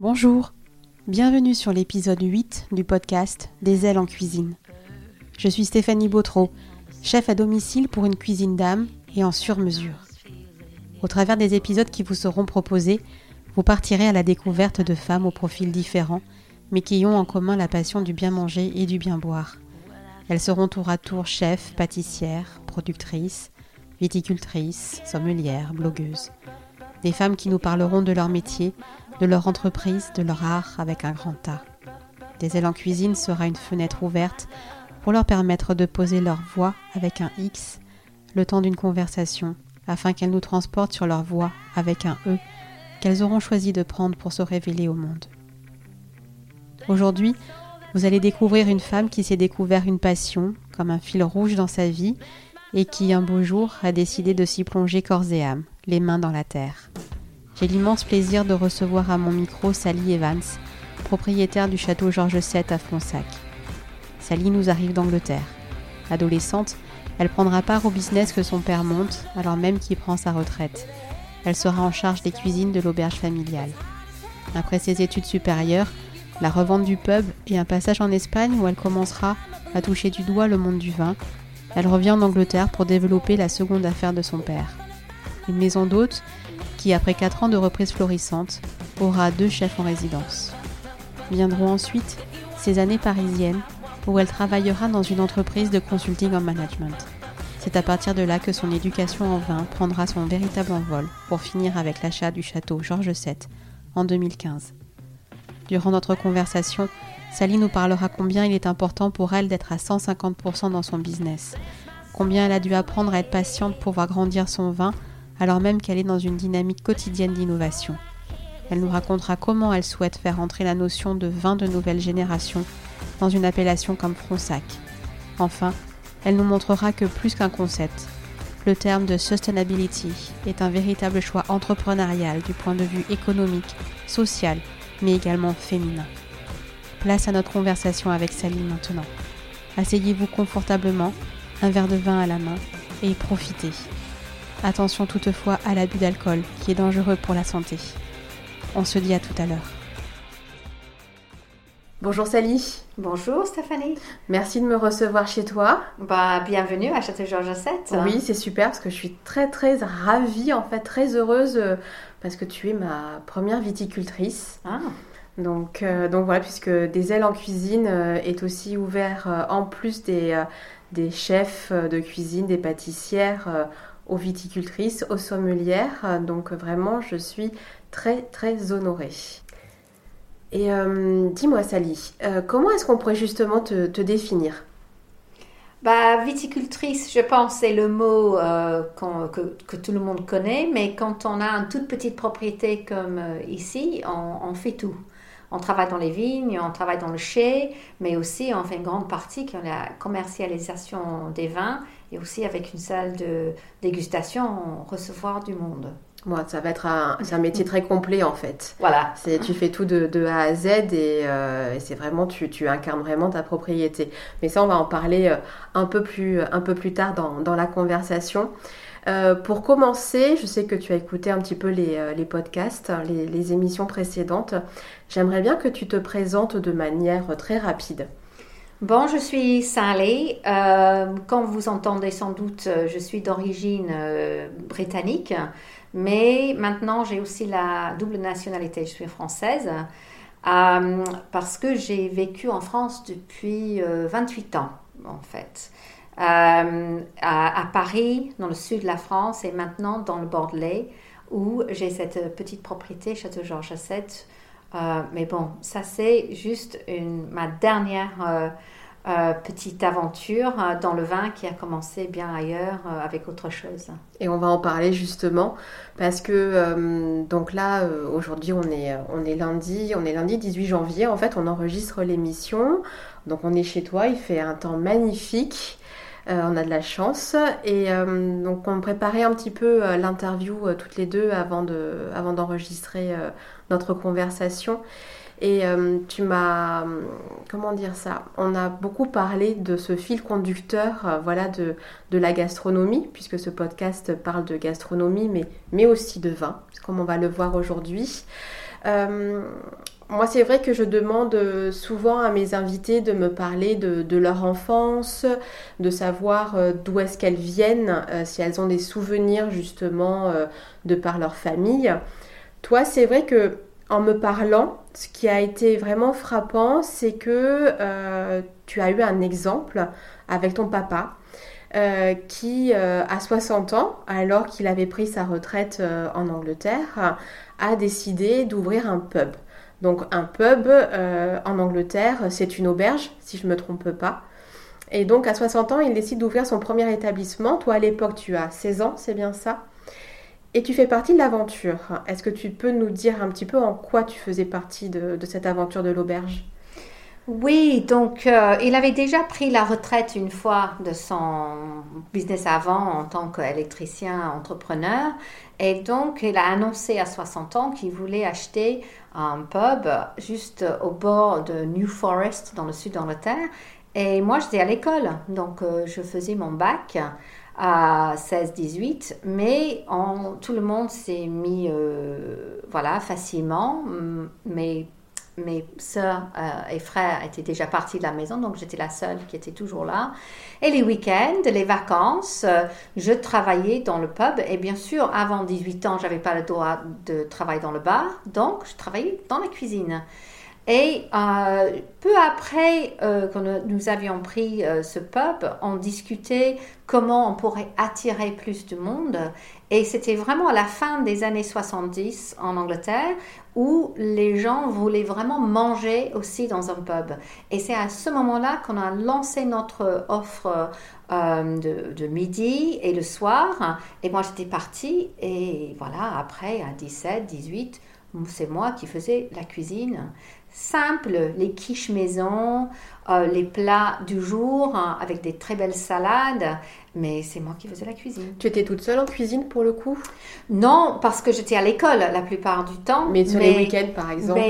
Bonjour, bienvenue sur l'épisode 8 du podcast Des ailes en cuisine. Je suis Stéphanie Bautreau, chef à domicile pour une cuisine d'âme et en sur-mesure. Au travers des épisodes qui vous seront proposés, vous partirez à la découverte de femmes aux profils différents, mais qui ont en commun la passion du bien manger et du bien boire. Elles seront tour à tour chefs, pâtissières, productrices, viticultrices, sommelières, blogueuses. Des femmes qui nous parleront de leur métier, de leur entreprise, de leur art avec un grand A. Des ailes en cuisine sera une fenêtre ouverte pour leur permettre de poser leur voix avec un X le temps d'une conversation afin qu'elles nous transportent sur leur voie avec un E qu'elles auront choisi de prendre pour se révéler au monde. Aujourd'hui, vous allez découvrir une femme qui s'est découvert une passion comme un fil rouge dans sa vie et qui un beau jour a décidé de s'y plonger corps et âme, les mains dans la terre. J'ai l'immense plaisir de recevoir à mon micro Sally Evans, propriétaire du château Georges VII à Fronsac. Sally nous arrive d'Angleterre. Adolescente, elle prendra part au business que son père monte, alors même qu'il prend sa retraite. Elle sera en charge des cuisines de l'auberge familiale. Après ses études supérieures, la revente du pub et un passage en Espagne où elle commencera à toucher du doigt le monde du vin, elle revient en Angleterre pour développer la seconde affaire de son père. Une maison d'hôtes qui, après 4 ans de reprise florissante, aura deux chefs en résidence. Viendront ensuite ces années parisiennes où elle travaillera dans une entreprise de consulting en management. C'est à partir de là que son éducation en vin prendra son véritable envol pour finir avec l'achat du château Georges VII en 2015. Durant notre conversation, Sally nous parlera combien il est important pour elle d'être à 150% dans son business, combien elle a dû apprendre à être patiente pour voir grandir son vin alors même qu'elle est dans une dynamique quotidienne d'innovation. Elle nous racontera comment elle souhaite faire entrer la notion de vin de nouvelle génération dans une appellation comme Fronsac. Enfin, elle nous montrera que plus qu'un concept, le terme de sustainability est un véritable choix entrepreneurial du point de vue économique, social, mais également féminin. Place à notre conversation avec Sally maintenant. Asseyez-vous confortablement, un verre de vin à la main, et profitez. Attention toutefois à l'abus d'alcool qui est dangereux pour la santé. On se dit à tout à l'heure. Bonjour Sally. Bonjour Stéphanie. Merci de me recevoir chez toi. Bah, bienvenue à Château Georges VII. Oui, c'est super parce que je suis très très ravie, en fait très heureuse euh, parce que tu es ma première viticultrice. Ah. Donc, euh, donc voilà, puisque Des ailes en cuisine euh, est aussi ouvert en plus des, des chefs de cuisine, des pâtissières aux viticultrices, aux sommelières. Donc vraiment, je suis très très honorée. Et euh, dis-moi Sally, euh, comment est-ce qu'on pourrait justement te, définir? Bah, viticultrice, je pense, c'est le mot euh, que, tout le monde connaît, mais quand on a une toute petite propriété comme ici, on, fait tout. On travaille dans les vignes, on travaille dans le chai, mais aussi on fait une grande partie qui est la commercialisation des vins et aussi avec une salle de dégustation, recevoir du monde. Moi, ça va être un, c'est un métier très complet en fait. Voilà. C'est, tu fais tout de, de A à Z euh, et, c'est vraiment, tu, tu, incarnes vraiment ta propriété. Mais ça, on va en parler euh, un peu plus, un peu plus tard dans, dans la conversation. Euh, pour commencer, je sais que tu as écouté un petit peu les, les podcasts, les, les, émissions précédentes. J'aimerais bien que tu te présentes de manière très rapide. Bon, je suis Sally. Euh, comme vous entendez sans doute, euh, je suis d'origine euh, britannique, mais maintenant j'ai aussi la double nationalité. Je suis française parce que j'ai vécu en France depuis 28 ans, en fait. À, à, Paris, dans le sud de la France, et maintenant dans le Bordelais, où j'ai cette petite propriété, Château Georges VII euh, mais bon, ça c'est juste ma dernière euh, euh, petite aventure dans le vin qui a commencé bien ailleurs avec autre chose. Et on va en parler justement parce que donc là aujourd'hui on est on est lundi, on est lundi 18 janvier. En fait, on enregistre l'émission. Donc on est chez toi, il fait un temps magnifique. on a de la chance et donc on préparait un petit peu l'interview toutes les deux avant de avant d'enregistrer notre conversation. Et euh, tu m'as, comment dire ça? On a beaucoup parlé de ce fil conducteur, euh, voilà, de, de, la gastronomie, puisque ce podcast parle de gastronomie, mais, mais aussi de vin, comme on va le voir aujourd'hui. moi, c'est vrai que je demande souvent à mes invités de me parler de, leur enfance, de savoir d'où est-ce qu'elles viennent, si elles ont des souvenirs justement de par leur famille. Toi, c'est vrai que en me parlant, ce qui a été vraiment frappant, c'est que euh, tu as eu un exemple avec ton papa euh, qui, euh, à 60 ans, alors qu'il avait pris sa retraite en Angleterre, a décidé d'ouvrir un pub. Donc un pub en Angleterre, c'est une auberge, si je ne me trompe pas. Et donc à 60 ans, il décide d'ouvrir son premier établissement. Toi, à l'époque, tu as 16 ans, c'est bien ça? Et tu fais partie de l'aventure. Est-ce que tu peux nous dire un petit peu en quoi tu faisais partie de, cette aventure de l'auberge? Oui, donc euh, il avait déjà pris la retraite une fois de son business avant en tant qu'électricien entrepreneur. Et donc il a annoncé à 60 ans qu'il voulait acheter un pub juste au bord de New Forest dans le sud d'Angleterre. Et moi j'étais à l'école, donc euh, je faisais mon bac à 16-18, mais tout le monde s'est mis euh, voilà, facilement. Mes, mes soeurs euh, et frères étaient déjà partis de la maison, donc j'étais la seule qui était toujours là. Et les week-ends, les vacances, euh, je travaillais dans le pub. Et bien sûr, avant 18 ans, j'avais pas le droit de travailler dans le bar, donc je travaillais dans la cuisine. Et euh, peu après euh, quand nous avions pris euh, ce pub, on discutait comment on pourrait attirer plus de monde. Et c'était vraiment à la fin des années 70 en Angleterre où les gens voulaient vraiment manger aussi dans un pub. Et c'est à ce moment-là qu'on a lancé notre offre de, de, midi et le soir. Et moi, j'étais partie. Et voilà, après, à 17, 18, c'est moi qui faisais la cuisine simple, les quiches maison, euh, les plats du jour hein, avec des très belles salades, mais c'est moi qui faisais la cuisine. Tu étais toute seule en cuisine pour le coup? Non, parce que j'étais à l'école la plupart du temps. Mais sur les week-ends par exemple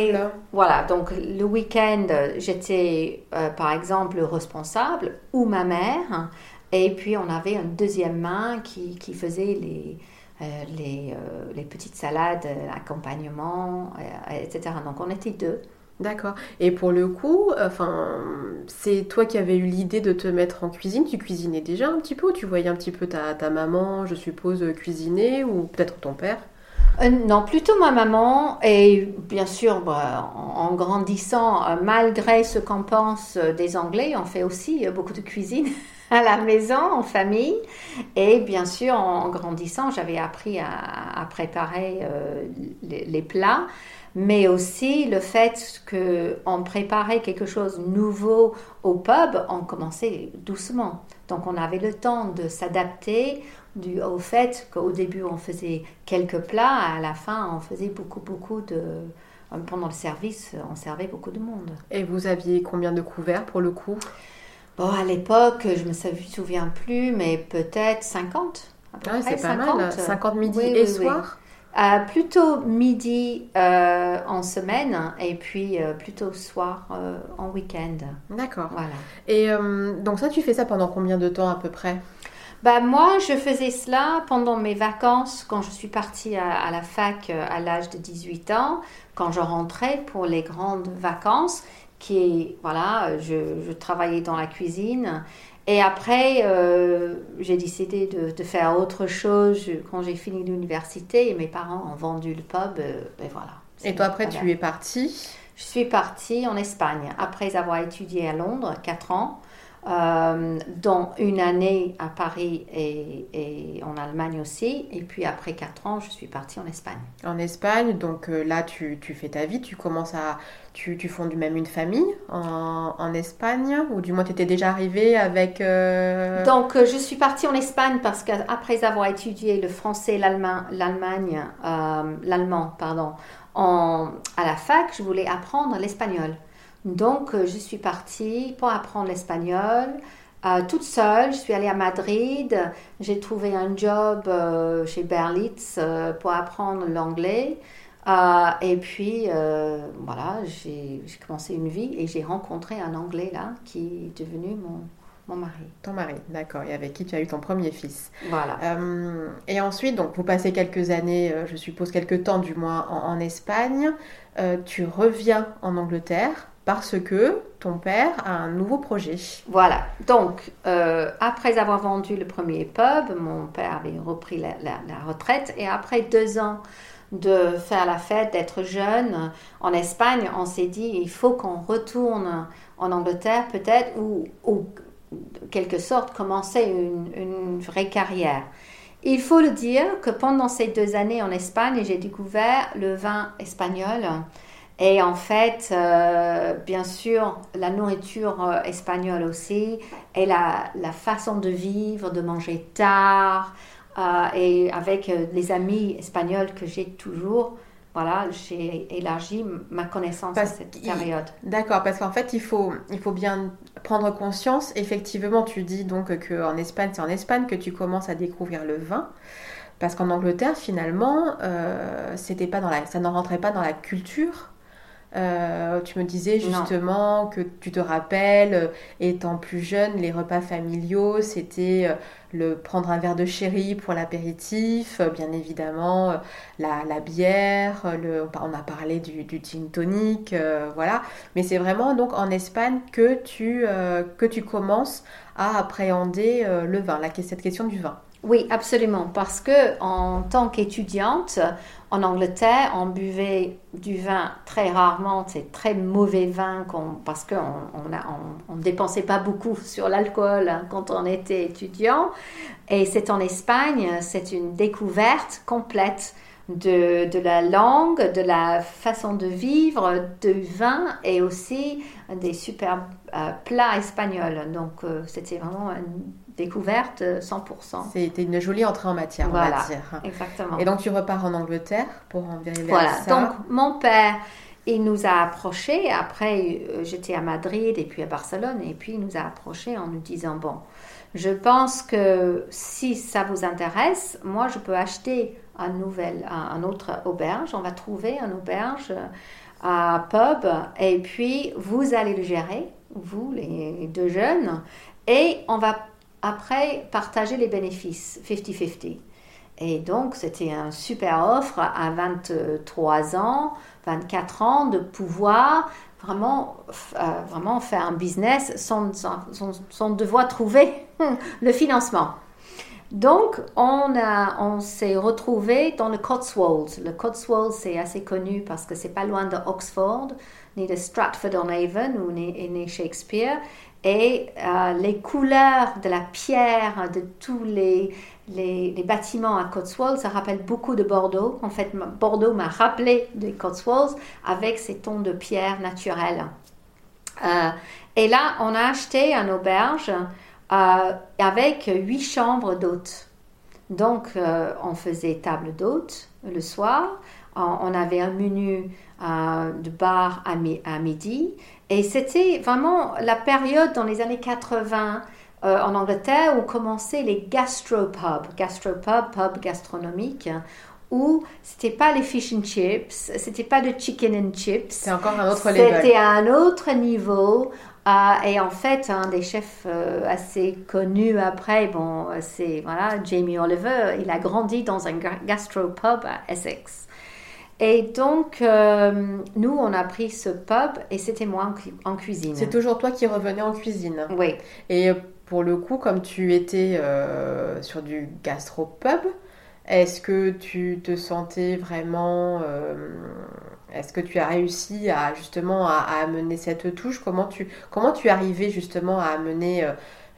Voilà, donc le week-end, j'étais euh, par exemple responsable ou ma mère, et puis on avait une deuxième main qui, qui faisait les euh, les, les, petites salades, l'accompagnement, etc. Donc on était deux. D'accord. Et pour le coup, enfin, c'est toi qui avais eu l'idée de te mettre en cuisine. Tu cuisinais déjà un petit peu ou tu voyais un petit peu ta, ta maman, je suppose, cuisiner ou peut-être ton père? Euh, non, plutôt ma maman. Et bien sûr, bah, en, grandissant, euh, malgré ce qu'on pense euh, des Anglais, on fait aussi beaucoup de cuisine à la maison, en famille. Et bien sûr, en, grandissant, j'avais appris à, préparer les, plats mais aussi le fait qu'on préparait quelque chose de nouveau au pub, on commençait doucement. Donc on avait le temps de s'adapter au fait qu'au début on faisait quelques plats, à la fin on faisait beaucoup beaucoup de... Pendant le service, on servait beaucoup de monde. Et vous aviez combien de couverts pour le coup? Bon, à l'époque, je ne me souviens plus, mais peut-être 50. Ah, c'est pas mal. 50 midi et soir euh, plutôt midi euh, en semaine et puis euh, plutôt soir en week-end. D'accord. Voilà. Et donc ça, tu fais ça pendant combien de temps à peu près? Bah, moi, je faisais cela pendant mes vacances quand je suis partie à, la fac à l'âge de 18 ans, quand je rentrais pour les grandes vacances, qui voilà, je, je travaillais dans la cuisine et après, euh, j'ai décidé de, faire autre chose quand j'ai fini l'université et mes parents ont vendu le pub. Euh, et voilà. Et toi, après, tu es partie? Je suis partie en Espagne après avoir étudié à Londres, 4 ans. Euh, dont une année à Paris et, en Allemagne aussi. Et puis après quatre ans, je suis partie en Espagne. En Espagne, donc euh, là, tu, tu, fais ta vie, tu commences à... Tu, tu fondes même une famille en, en Espagne, ou du moins tu étais déjà arrivée avec... Euh, donc je suis partie en Espagne parce qu'après avoir étudié le français, l'Allemagne, l'allemand, pardon, en, à la fac, je voulais apprendre l'espagnol. Donc, euh, je suis partie pour apprendre l'espagnol. Euh, toute seule, je suis allée à Madrid, j'ai trouvé un job euh, chez Berlitz pour apprendre l'anglais. et puis, voilà, j'ai commencé une vie et j'ai rencontré un anglais là qui est devenu mon, mon mari. Ton mari, d'accord, et avec qui tu as eu ton premier fils. Voilà. Euh, et ensuite, donc, vous passez quelques années, euh, je suppose quelques temps du moins, en, en Espagne. Euh, tu reviens en Angleterre parce que ton père a un nouveau projet. Voilà. Donc, euh, après avoir vendu le premier pub, mon père avait repris la, retraite et après deux ans de faire la fête, d'être jeune en Espagne, on s'est dit il faut qu'on retourne en Angleterre peut-être ou, ou quelque sorte commencer une vraie carrière. Il faut le dire que pendant ces deux années en Espagne, j'ai découvert le vin espagnol. Et en fait, euh, bien sûr, la nourriture euh, espagnole aussi, et la, la façon de vivre, de manger tard, euh, et avec les amis espagnols que j'ai toujours, voilà, j'ai élargi ma connaissance Parce à cette période. D'accord, parce qu'en fait, il faut, il faut bien prendre conscience. Effectivement, tu dis donc qu'en Espagne, c'est en Espagne que tu commences à découvrir le vin. Parce qu'en Angleterre, finalement, euh, c'était pas dans la, ça n'en rentrait pas dans la culture. Euh, tu me disais Non. justement que tu te rappelles, euh, étant plus jeune, les repas familiaux, c'était euh, le prendre un verre de sherry pour l'apéritif, bien évidemment, la, la bière, le, on a parlé du, du gin tonic, euh, voilà. Mais c'est vraiment donc en Espagne que tu, euh, que tu commences à appréhender le vin, la, cette question du vin. Oui, absolument. Parce que en tant qu'étudiante en Angleterre, on buvait du vin très rarement. C'est très mauvais vin parce qu'on ne dépensait pas beaucoup sur l'alcool hein, quand on était étudiant. Et c'est en Espagne, c'est une découverte complète de, la langue, de la façon de vivre, du vin et aussi des super euh, plats espagnols. Donc euh, c'était vraiment une découverte euh, 100%. C'était une jolie entrée en matière, on Voilà. va dire. Exactement. Et donc tu repars en Angleterre pour en vérifier voilà. ça. Donc mon père, il nous a approchés. Après, euh, j'étais à Madrid et puis à Barcelone. Et puis il nous a approchés en nous disant bon, je pense que si ça vous intéresse, moi je peux acheter un nouvel, un, un autre auberge. On va trouver un auberge euh, à pub et puis vous allez le gérer, vous les deux jeunes, et on va après partager les bénéfices 50-50. Et donc, c'était un super offre à 23 ans, 24 ans, de pouvoir vraiment, euh, vraiment faire un business sans, devoir trouver le financement. Donc, on, a- on s'est retrouvé dans le Cotswolds. Le Cotswolds, c'est assez connu parce que c'est pas loin de Oxford, ni de Stratford-on-Avon, où est né Shakespeare. Et euh, les couleurs de la pierre, de tous les, les, bâtiments à Cotswolds, ça rappelle beaucoup de Bordeaux. En fait, Bordeaux m'a rappelé des Cotswolds avec ces tons de pierre naturels. Euh, et là, on a acheté un auberge euh, avec huit chambres d'hôtes. Donc, on faisait table d'hôtes le soir. On, avait un menu de bar à midi. Et c'était vraiment la période dans les années 80 euh, en Angleterre où commençaient les gastropubs. Gastropub, pub gastronomique, où c'était pas les fish and chips, c'était pas de chicken and chips. C'est encore un autre level. C'était à un autre niveau. euh, et en fait, un des chefs euh, assez connus après, bon, c'est voilà, Jamie Oliver, il a grandi dans un ga- gastropub à Essex. Et donc, euh, nous, on a pris ce pub et c'était moi en, cu- en cuisine. C'est toujours toi qui revenais en cuisine. Oui, Et pour le coup, comme tu étais euh, sur du gastropub, est-ce que tu te sentais vraiment... euh, est-ce que tu as réussi à justement à, à amener cette touche? Comment tu, comment tu arrivais justement à amener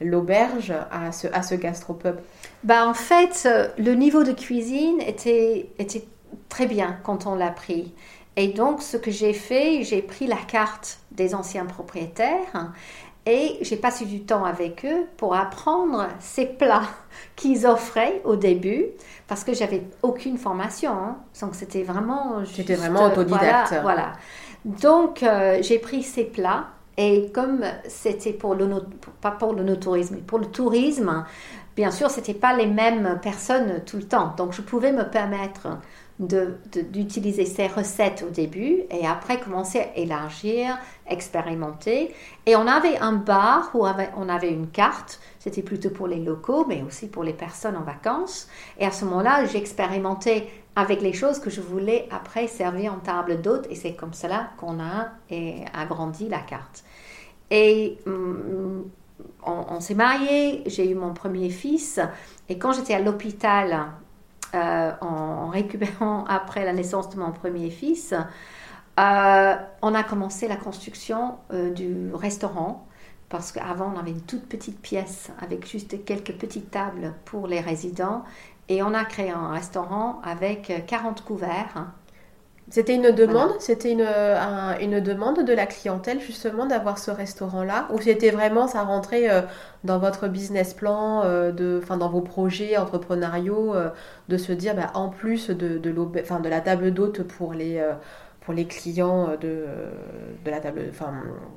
l'auberge à ce, à ce gastropub Bah, en fait, le niveau de cuisine était, était très bien quand on l'a pris. Et donc, ce que j'ai fait, j'ai pris la carte des anciens propriétaires et j'ai passé du temps avec eux pour apprendre ces plats qu'ils offraient au début parce que j'avais aucune formation. hein. Donc, c'était vraiment. J'étais vraiment autodidacte. Voilà. voilà. Donc, euh, j'ai pris ces plats et comme c'était pour le, pas pour le no-tourisme, mais pour le tourisme, Bien sûr, c'était pas les mêmes personnes tout le temps, donc je pouvais me permettre d'utiliser ces recettes au début et après commencer à élargir, expérimenter. Et on avait un bar où on avait une carte, c'était plutôt pour les locaux, mais aussi pour les personnes en vacances. Et à ce moment-là, j'expérimentais avec les choses que je voulais après servir en table d'hôte et c'est comme cela qu'on a agrandi la carte. Et hum, on, s'est mariés, j'ai eu mon premier fils et quand j'étais à l'hôpital euh, en, récupérant après la naissance de mon premier fils, euh, on a commencé la construction euh, du restaurant parce qu'avant on avait une toute petite pièce avec juste quelques petites tables pour les résidents et on a créé un restaurant avec 40 couverts. C'était une demande, c'était une, une, demande de la clientèle justement d'avoir ce restaurant-là Ou c'était vraiment, ça rentrait euh, dans votre business plan, euh, dans vos projets entrepreneuriaux, euh, de se dire bah, en plus de, la table d'hôte pour les, pour les clients de, la, de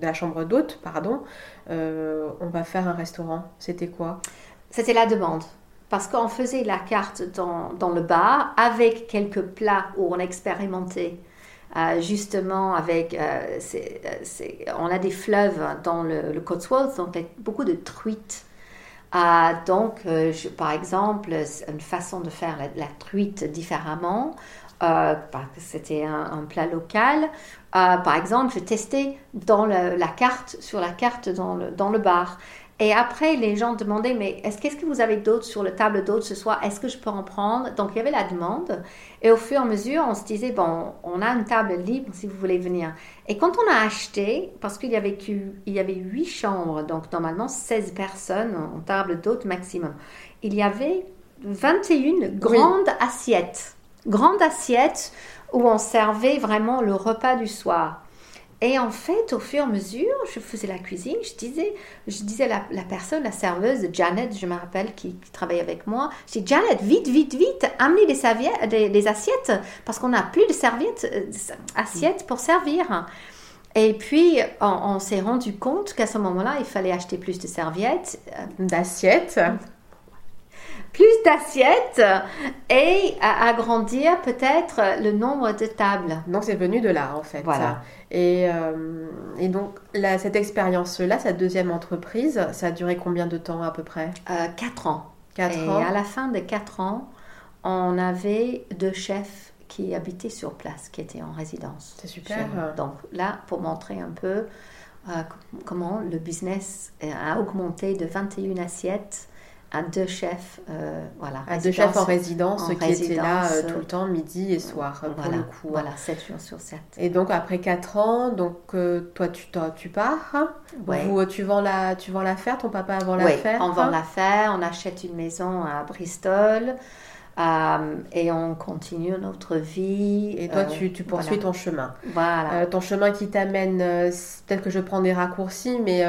la chambre d'hôte, pardon, on va faire un restaurant. C'était quoi? C'était la demande parce qu'on faisait la carte dans, dans, le bar avec quelques plats où on expérimentait. Euh, justement, avec, euh, euh, on a des fleuves dans le, Cotswolds, donc beaucoup de truites. donc, par exemple, une façon de faire la, truite différemment, parce que c'était un, plat local. par exemple, je testais dans la carte, sur la carte dans dans le bar. Et après, les gens demandaient, mais est-ce qu'est-ce que vous avez d'autres sur la table d'autres ce soir? Est-ce que je peux en prendre? Donc, il y avait la demande. Et au fur et à mesure, on se disait, bon, on a une table libre si vous voulez venir. Et quand on a acheté, parce qu'il y avait, il y avait 8 chambres, donc normalement 16 personnes en table d'hôte maximum, il y avait 21 grandes assiettes. Grandes assiettes où on servait vraiment le repas du soir. Et en fait, au fur et à mesure, je faisais la cuisine, je disais, je disais à la, personne, la serveuse, Janet, je me rappelle, qui, travaille avec moi, je dis, Janet, vite, vite, vite, amenez des, serviettes, des, assiettes, parce qu'on n'a plus de serviettes, euh, assiettes pour servir. Et puis, on, s'est rendu compte qu'à ce moment-là, il fallait acheter plus de serviettes. Euh, D'assiettes plus d'assiettes et agrandir peut-être le nombre de tables. Donc c'est venu de là en fait. Voilà. Et, euh, et donc cette expérience-là, cette deuxième entreprise, ça a duré combien de temps à peu près? Euh, Quatre ans. Quatre et à la fin de quatre ans, on avait deux chefs qui habitaient sur place, qui étaient en résidence. C'est super. Donc là, pour montrer un peu euh, comment le business a augmenté de 21 assiettes à deux chefs, euh, voilà, à deux chefs en résidence qui étaient là euh, tout le temps, midi et soir, pour le coup. Voilà, 7 jours sur 7. Et donc après 4 ans, donc euh, toi tu, toi, tu pars, Vous, tu, vends la, tu vends l'affaire, ton papa vend l'affaire on vend l'affaire, on achète une maison à Bristol. et on continue notre vie. Et toi, tu, tu, poursuis ton chemin. Voilà. ton chemin qui t'amène, peut-être que je prends des raccourcis, mais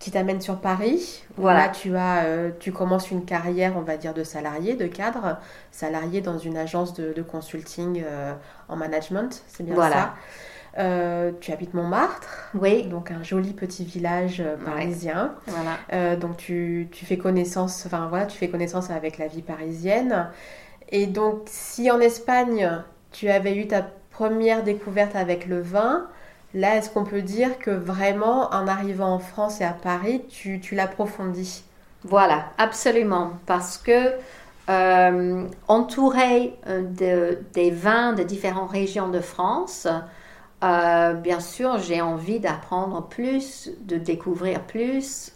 qui t'amène sur Paris. Voilà. Là, tu, as, euh, tu commences une carrière, on va dire, de salarié, de cadre, salarié dans une agence de, consulting euh, en management, c'est bien voilà. ça. Euh, tu habites Montmartre, oui. donc un joli petit village parisien. Voilà. donc tu, tu, fais connaissance, enfin voilà, tu fais connaissance avec la vie parisienne. Et donc, si en Espagne tu avais eu ta première découverte avec le vin, Là, est-ce qu'on peut dire que vraiment, en arrivant en France et à Paris, tu, l'approfondis? Voilà, absolument. Parce que euh, entouré euh, de, des vins de différentes régions de France, euh, bien sûr, j'ai envie d'apprendre plus, de découvrir plus,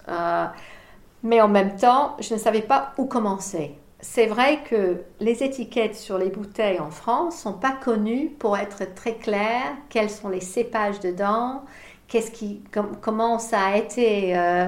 mais en même temps, je ne savais pas où commencer c'est vrai que les étiquettes sur les bouteilles en France sont pas connues pour être très claires. Quels sont les cépages dedans? Qu'est-ce qui, comment ça a été euh,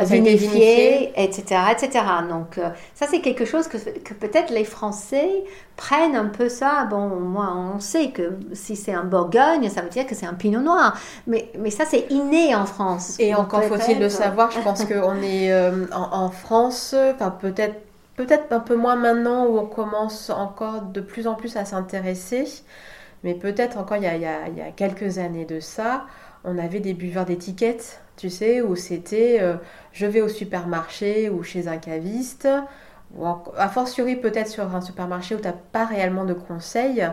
vinifié, etc., etc. Donc euh, ça c'est quelque chose que, peut-être les Français prennent un peu ça. Bon, moi on sait que si c'est un Bourgogne, ça veut dire que c'est un Pinot Noir, mais mais ça c'est inné en France. Et encore faut-il le savoir. Je pense qu'on est euh, en, en, France, enfin peut-être peut-être un peu moins maintenant où on commence encore de plus en plus à s'intéresser, mais peut-être encore il y, a, quelques années de ça, on avait des buveurs d'étiquettes, tu sais, où c'était euh, je vais au supermarché ou chez un caviste, ou a fortiori peut-être sur un supermarché où tu n'as pas réellement de conseils,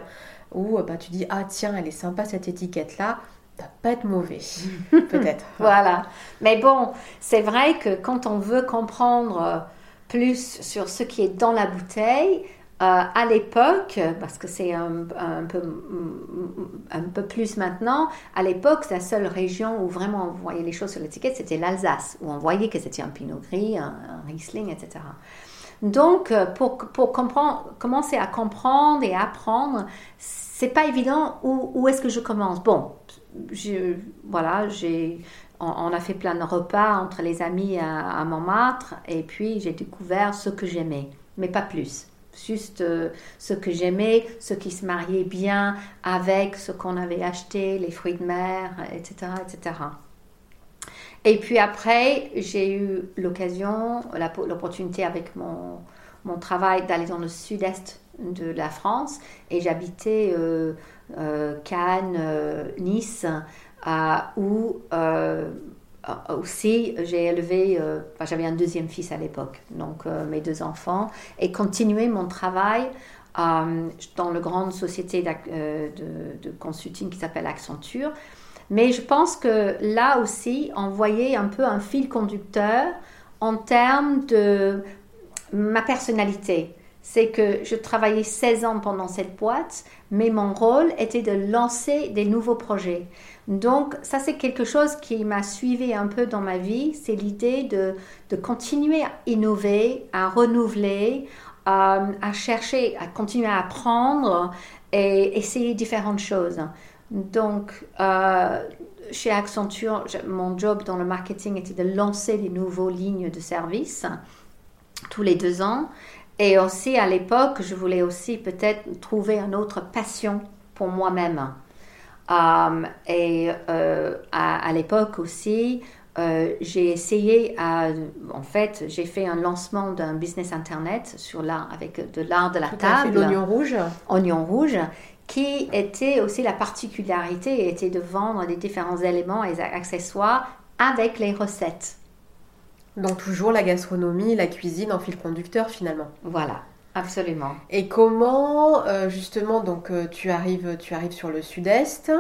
où bah, tu dis ah tiens elle est sympa cette étiquette là, ça va pas être mauvais, peut-être. voilà. Mais bon, c'est vrai que quand on veut comprendre plus sur ce qui est dans la bouteille, euh, à l'époque, parce que c'est un, peu, un peu plus maintenant, à l'époque, la seule région où vraiment on voyait les choses sur l'étiquette, c'était l'Alsace, où on voyait que c'était un pinot gris, un, Riesling, etc. Donc, euh, pour, pour comprendre, commencer à comprendre et apprendre, c'est pas évident où, où est-ce que je commence. Bon, je, voilà, j'ai, on, a fait plein de repas entre les amis à, Montmartre, et puis j'ai découvert ce que j'aimais, mais pas plus juste euh, ce que j'aimais, ce qui se mariait bien avec ce qu'on avait acheté, les fruits de mer, etc. etc. Et puis après, j'ai eu l'occasion, l'opportunité avec mon, mon travail d'aller dans le sud-est de la France et j'habitais euh, euh, Cannes, Nice, où euh, aussi, j'ai élevé, euh, j'avais un deuxième fils à l'époque, donc euh, mes deux enfants, et continué mon travail dans la grande société de, de, consulting qui s'appelle Accenture. Mais je pense que là aussi, on voyait un peu un fil conducteur en termes de ma personnalité. C'est que je travaillais 16 ans pendant cette boîte, mais mon rôle était de lancer des nouveaux projets. Donc ça c'est quelque chose qui m'a suivi un peu dans ma vie, c'est l'idée de, continuer à innover, à renouveler, euh, à chercher, à continuer à apprendre et essayer différentes choses. Donc euh, chez Accenture, mon job dans le marketing était de lancer des nouvelles lignes de service tous les deux ans. Et aussi à l'époque, je voulais aussi peut-être trouver une autre passion pour moi-même. Um, et euh, à, l'époque aussi, euh, j'ai essayé, à, en fait, j'ai fait un lancement d'un business internet sur l'art, avec de l'art de la table. L'oignon rouge. Oignon rouge, qui était aussi la particularité, était de vendre des différents éléments et accessoires avec les recettes. Donc toujours la gastronomie, la cuisine en fil conducteur finalement. Voilà. Absolument. Et comment, euh, justement, donc euh, tu, arrives, tu arrives sur le sud-est,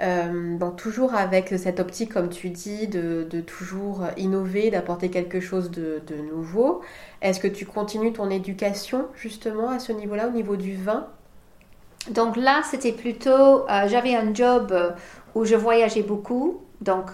euh, donc toujours avec cette optique, comme tu dis, de, toujours innover, d'apporter quelque chose de, de nouveau. Est-ce que tu continues ton éducation, justement, à ce niveau-là, au niveau du vin? Donc là, c'était plutôt, j'avais un job où je voyageais beaucoup. Donc,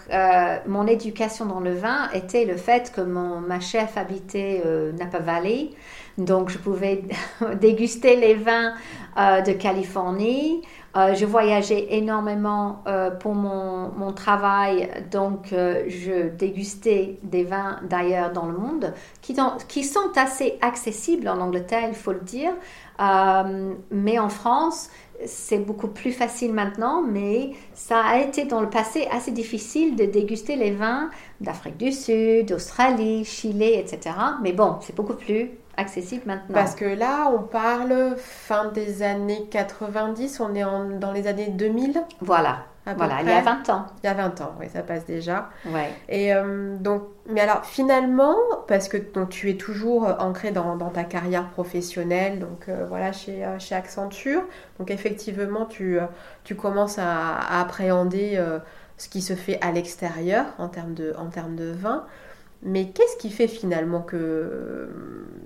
mon éducation dans le vin était le fait que mon, ma chef habitait Napa Valley. Donc, je pouvais déguster les vins euh, de Californie. Euh, je voyageais énormément euh, pour mon, mon, travail, donc je dégustais des vins d'ailleurs dans le monde qui, qui, sont assez accessibles en Angleterre, il faut le dire. mais en France, c'est beaucoup plus facile maintenant, mais ça a été dans le passé assez difficile de déguster les vins d'Afrique du Sud, d'Australie, Chili, etc. Mais bon, c'est beaucoup plus accessible maintenant. Parce que là, on parle fin des années 90, on est dans les années 2000. Voilà. Voilà, il y a 20 ans. Il y a 20 ans, oui, ça passe déjà. Ouais. Et euh, donc, mais alors finalement, parce que donc, tu es toujours ancré dans, dans ta carrière professionnelle, donc euh, voilà, chez, euh, chez Accenture, donc effectivement, tu, tu commences à, à appréhender ce qui se fait à l'extérieur en termes de, en termes de vin. Mais qu'est-ce qui fait finalement que euh,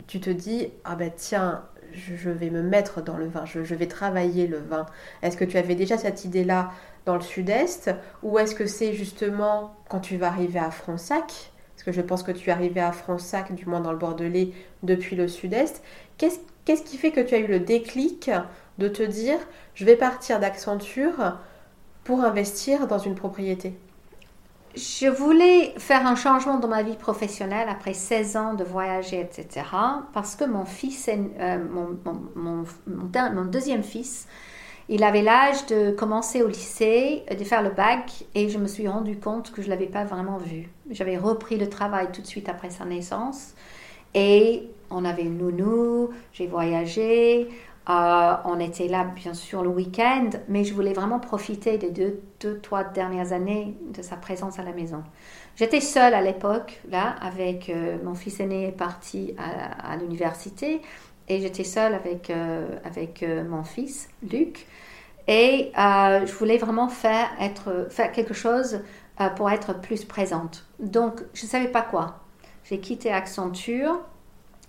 tu te dis ah ben tiens je, vais me mettre dans le vin, je, vais travailler le vin. Est-ce que tu avais déjà cette idée-là dans le sud-est ou est-ce que c'est justement quand tu vas arriver à Fronsac Parce que je pense que tu es arrivé à Fronsac, du moins dans le Bordelais, depuis le sud-est. Qu'est-ce qui fait que tu as eu le déclic de te dire je vais partir d'Accenture pour investir dans une propriété? Je voulais faire un changement dans ma vie professionnelle après 16 ans de voyager, etc. Parce que mon fils, euh, mon, mon, deuxième fils, il avait l'âge de commencer au lycée, de faire le bac, et je me suis rendu compte que je ne l'avais pas vraiment vu. J'avais repris le travail tout de suite après sa naissance, et on avait une nounou, j'ai voyagé, Euh, on était là, bien sûr, le week-end, mais je voulais vraiment profiter des deux, deux, trois dernières années de sa présence à la maison. J'étais seule à l'époque, là, avec euh, mon fils aîné parti à, l'université et j'étais seule avec, euh, avec mon fils, Luc. Et je voulais vraiment faire, être, faire quelque chose pour être plus présente. Donc, je ne savais pas quoi. J'ai quitté Accenture,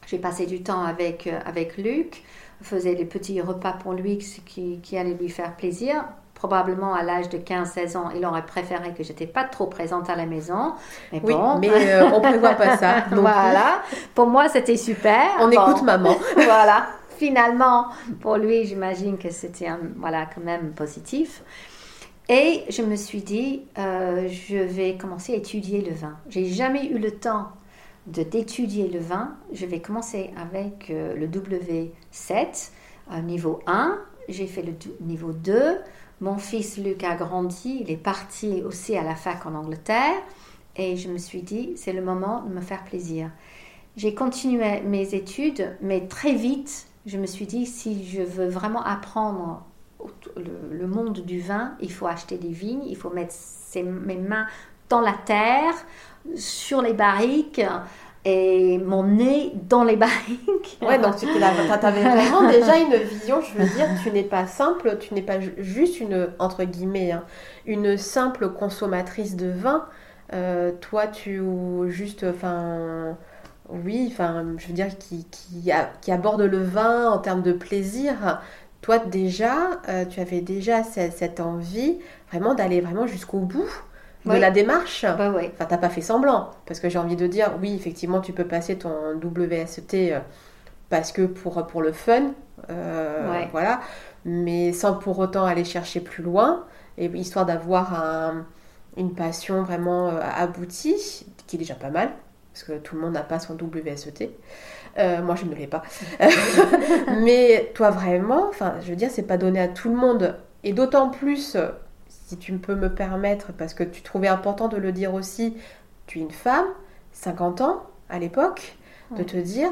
j'ai passé du temps avec, avec Luc faisait les petits repas pour lui qui, qui allaient lui faire plaisir. Probablement à l'âge de 15-16 ans, il aurait préféré que j'étais pas trop présente à la maison. Mais oui, bon. mais euh, on prévoit pas ça. voilà. Pour moi, c'était super. On écoute maman. voilà. Finalement, pour lui, j'imagine que c'était voilà quand même positif. Et je me suis dit, euh, je vais commencer à étudier le vin. J'ai jamais eu le temps d'étudier le vin, je vais commencer avec euh, le W7, niveau 1. J'ai fait le niveau 2. Mon fils Luc a grandi, il est parti aussi à la fac en Angleterre. Et je me suis dit, c'est le moment de me faire plaisir. J'ai continué mes études, mais très vite, je me suis dit, si je veux vraiment apprendre le, monde du vin, il faut acheter des vignes, il faut mettre mes mains dans la terre, sur les barriques et mon nez dans les barriques. Ouais, donc tu avais vraiment déjà une vision, je veux dire, tu n'es pas simple, tu n'es pas juste une, entre guillemets, hein, une simple consommatrice de vin. Euh, toi, tu juste, enfin, oui, enfin, je veux dire, qui, qui, qui, aborde le vin en termes de plaisir. Toi, déjà, euh, tu avais déjà cette, cette envie vraiment d'aller vraiment jusqu'au bout de la démarche. Bah ouais. Enfin, t'as pas fait semblant. Parce que j'ai envie de dire, oui, effectivement, tu peux passer ton WSET euh, parce que pour, pour le fun, euh, voilà, mais sans pour autant aller chercher plus loin, et histoire d'avoir une passion vraiment euh, aboutie, qui est déjà pas mal, parce que tout le monde n'a pas son WSET. moi, je ne l'ai pas. mais toi, vraiment, enfin, je veux dire, c'est pas donné à tout le monde. Et d'autant plus si tu peux me permettre, parce que tu trouvais important de le dire aussi, tu es une femme, 50 ans à l'époque, de te dire,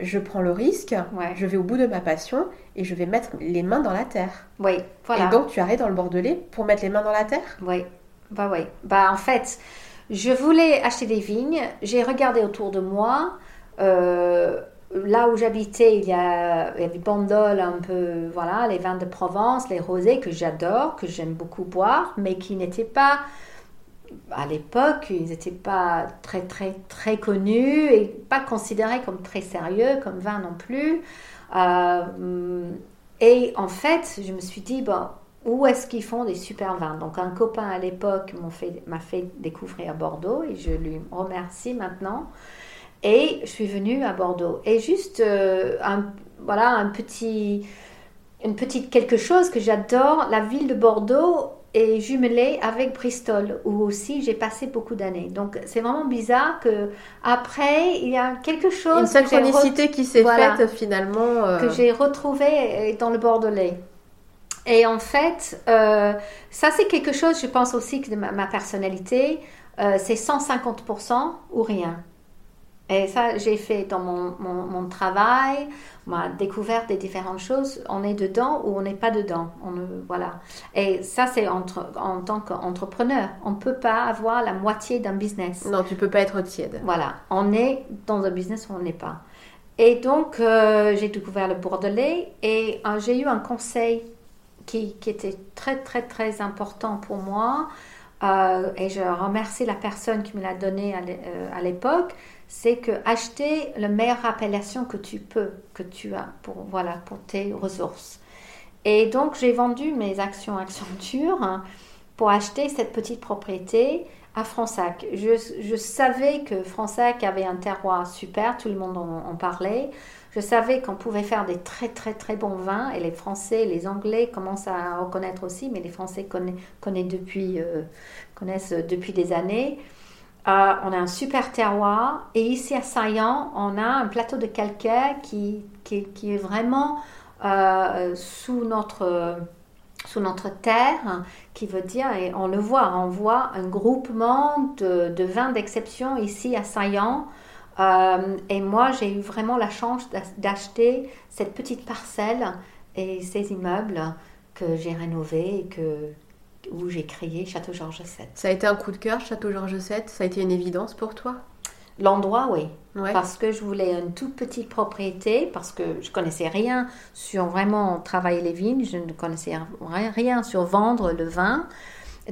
je prends le risque, je vais au bout de ma passion et je vais mettre les mains dans la terre. Oui, voilà. Et donc tu arrêtes dans le Bordelais pour mettre les mains dans la terre? Oui, bah oui. Bah en fait, je voulais acheter des vignes, j'ai regardé autour de moi. Euh, là où j'habitais, il y a, des bandoles un peu, voilà, les vins de Provence, les rosés que j'adore, que j'aime beaucoup boire, mais qui n'étaient pas, à l'époque, ils n'étaient pas très, très, très connus et pas considérés comme très sérieux, comme vin non plus. Euh, et en fait, je me suis dit, bon, où est-ce qu'ils font des super vins? Donc un copain à l'époque m'a fait, fait découvrir Bordeaux et je lui remercie maintenant. Et je suis venue à Bordeaux. Et juste euh, un, voilà, un petit, une petite quelque chose que j'adore, la ville de Bordeaux est jumelée avec Bristol, où aussi j'ai passé beaucoup d'années. Donc c'est vraiment bizarre que après il y a quelque chose. Une synchronicité qui s'est faite finalement. Euh, que j'ai retrouvé dans le Bordelais. Et en fait, euh, ça c'est quelque chose, je pense aussi que de ma, ma personnalité, c'est 150% ou rien. Et ça, j'ai fait dans mon, mon, travail, ma découverte des différentes choses. On est dedans ou on n'est pas dedans. On, voilà. Et ça, c'est entre, en tant qu'entrepreneur. On ne peut pas avoir la moitié d'un business. Non, tu peux pas être tiède. Voilà. On est dans un business où on n'est pas. Et donc, euh, j'ai découvert le Bordelais et euh, j'ai eu un conseil qui, qui, était très, très, très important pour moi. Euh, et je remercie la personne qui me l'a donné à l'époque c'est que acheter la meilleure appellation que tu peux, que tu as pour, voilà, pour tes ressources. Et donc, j'ai vendu mes actions Accenture hein, pour acheter cette petite propriété à Fronsac. Je, savais que Fronsac avait un terroir super, tout le monde en, parlait. Je savais qu'on pouvait faire des très très très bons vins et les Français, les Anglais commencent à reconnaître aussi, mais les Français connaissent, depuis, euh, connaissent depuis des années. Euh, on a un super terroir. Et ici à Saillant, on a un plateau de calcaire qui, qui, est vraiment euh, sous, notre, sous notre terre, qui veut dire, et on le voit, on voit un groupement de, de vins d'exception ici à Saillant. Euh, et moi, j'ai eu vraiment la chance d'acheter cette petite parcelle et ces immeubles que j'ai rénovés et que, où j'ai créé Château Georges VII. Ça a été un coup de cœur, Château Georges VII Ça a été une évidence pour toi? L'endroit, oui. Ouais. Parce que je voulais une toute petite propriété, parce que je connaissais rien sur vraiment travailler les vignes, je ne connaissais rien, sur vendre le vin.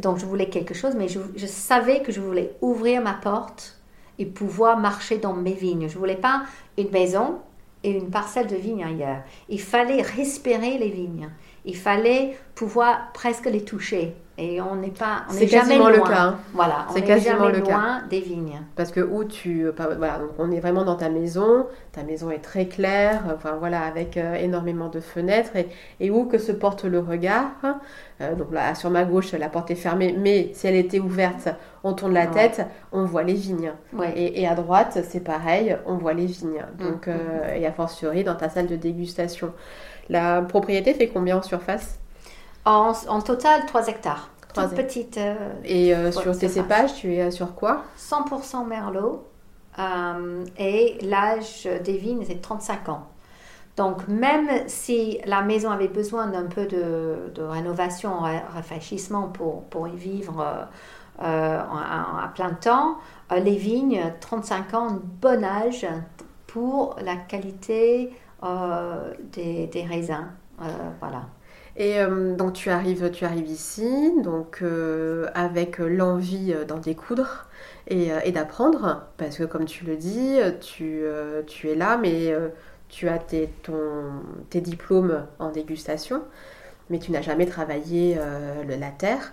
Donc je voulais quelque chose, mais je, je savais que je voulais ouvrir ma porte et pouvoir marcher dans mes vignes. Je voulais pas une maison et une parcelle de vignes ailleurs. Il fallait respirer les vignes. Il fallait pouvoir presque les toucher. Et on n'est pas, on C'est n'est jamais quasiment loin. le cas. hein. Voilà, on C'est quasiment jamais le cas. des vignes. Parce que où tu, voilà, donc on est vraiment dans ta maison. Ta maison est très claire, enfin voilà, avec euh, énormément de fenêtres et, et où que se porte le regard. Euh, donc là, sur ma gauche, la porte est fermée, mais si elle était ouverte, on tourne la Ouais. tête, on voit les vignes. Ouais. Et, et à droite, c'est pareil, on voit les vignes. Donc, Mm, euh, et a fortiori dans ta salle de dégustation. La propriété fait combien en surface? En, en total, 3 hectares. Toute petite, euh, Et euh, sur tes cépages, tu es euh, sur quoi? 100% merlot. euh, et l'âge des vignes, c'est 35 ans. Donc, même si la maison avait besoin d'un peu de, de rénovation, ra- rafraîchissement pour, pour y vivre à, plein temps, les vignes, 35 ans, bon âge pour la qualité des, des raisins. Voilà. Et euh, donc tu arrives, tu arrives ici, donc euh, avec l'envie euh, d'en découdre et, d'apprendre, parce que comme tu le dis, tu, tu es là, mais tu as tes, tes diplômes en dégustation, mais tu n'as jamais travaillé la terre.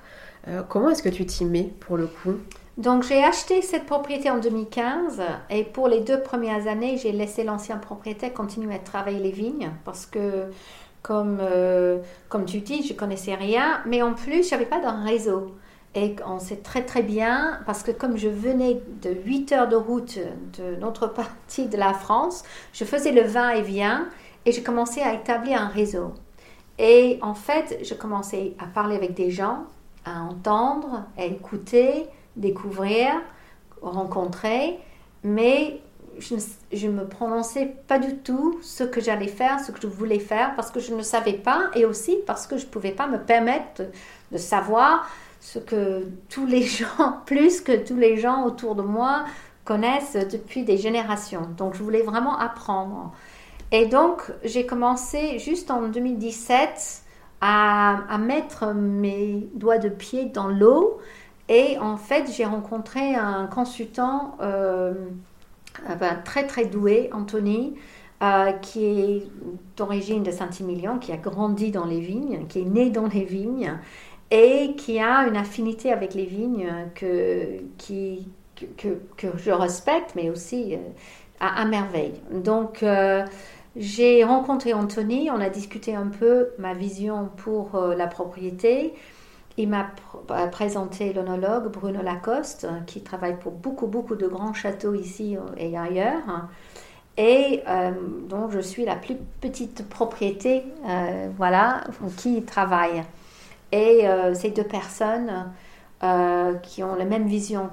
Comment est-ce que tu t'y mets pour le coup? Donc j'ai acheté cette propriété en 2015 et pour les deux premières années, j'ai laissé l'ancien propriétaire continuer à travailler les vignes parce que comme, euh, comme tu dis, je connaissais rien, mais en plus, je n'avais pas d'un réseau. Et on sait très très bien, parce que comme je venais de 8 heures de route de notre partie de la France, je faisais le va-et-vient et je commençais à établir un réseau. Et en fait, je commençais à parler avec des gens, à entendre, à écouter, découvrir, rencontrer, mais je ne me prononçais pas du tout ce que j'allais faire, ce que je voulais faire, parce que je ne savais pas, et aussi parce que je ne pouvais pas me permettre de, savoir ce que tous les gens, plus que tous les gens autour de moi, connaissent depuis des générations. Donc je voulais vraiment apprendre. Et donc j'ai commencé juste en 2017 à, mettre mes doigts de pied dans l'eau. Et en fait, j'ai rencontré un consultant euh, très très doué, Anthony, euh, qui est d'origine de Saint-Emilion, qui a grandi dans les vignes, qui est né dans les vignes et qui a une affinité avec les vignes que, que, que- je respecte, mais aussi euh, à, merveille. Donc, euh, j'ai rencontré Anthony, on a discuté un peu ma vision pour la propriété. Il m'a euh, présenté l'onologue Bruno Lacoste, euh, qui travaille pour beaucoup, beaucoup de grands châteaux ici euh, et ailleurs, et euh, dont je suis la plus petite propriété, voilà, qui travaille. Et ces deux personnes qui ont la même vision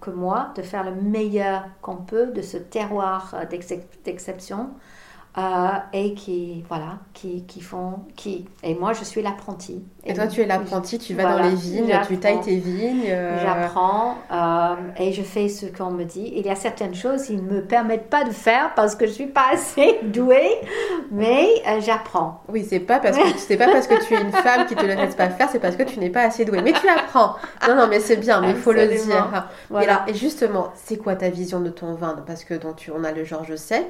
que moi, de faire le meilleur qu'on peut de ce terroir d'excep- d'exception, euh, et qui, voilà, qui, qui font, qui, et moi je suis l'apprenti. Et toi, tu es l'apprenti, tu vas Voilà, dans les vignes, tu tailles tes vignes. euh, J'apprends euh, et je fais ce qu'on me dit. Il y a certaines choses qui ne me permettent pas de faire parce que je suis pas assez douée, mais j'apprends. Oui, c'est pas parce que c'est pas parce que tu es une femme qui te le laisse pas faire, c'est parce que tu n'es pas assez douée. Mais tu apprends. Non, non, mais c'est bien, mais il faut le dire. Et, Voilà. et justement, c'est quoi ta vision de ton vin? Parce que donc, tu, on a le Georges VII,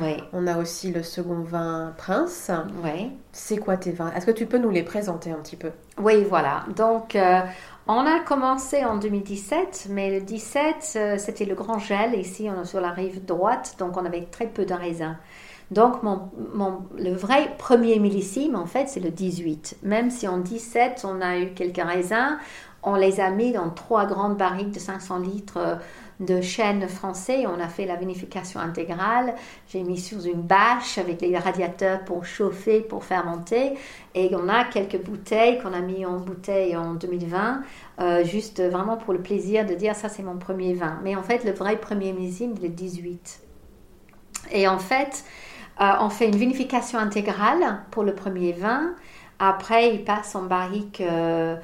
Oui, on a aussi le second vin Prince. oui. C'est quoi tes vins? Est-ce que tu peux nous les présenter un petit peu? Oui, voilà. Donc, euh, on a commencé en 2017, mais le 17, euh, c'était le grand gel. Ici, on est sur la rive droite, donc on avait très peu de raisins. Donc, mon, mon- le vrai premier millésime, en fait, c'est le 18. Même si en 17, on a eu quelques raisins, on les a mis dans trois grandes barriques de 500 litres euh, de chêne français. On a fait la vinification intégrale. J'ai mis sous une bâche avec les radiateurs pour chauffer, pour fermenter. Et on a quelques bouteilles qu'on a mis en bouteille en 2020, euh, juste vraiment pour le plaisir de dire ça c'est mon premier vin. Mais en fait, le vrai premier millésime, il est 18. Et en fait, on fait une vinification intégrale pour le premier vin. Après, il passe en barrique euh,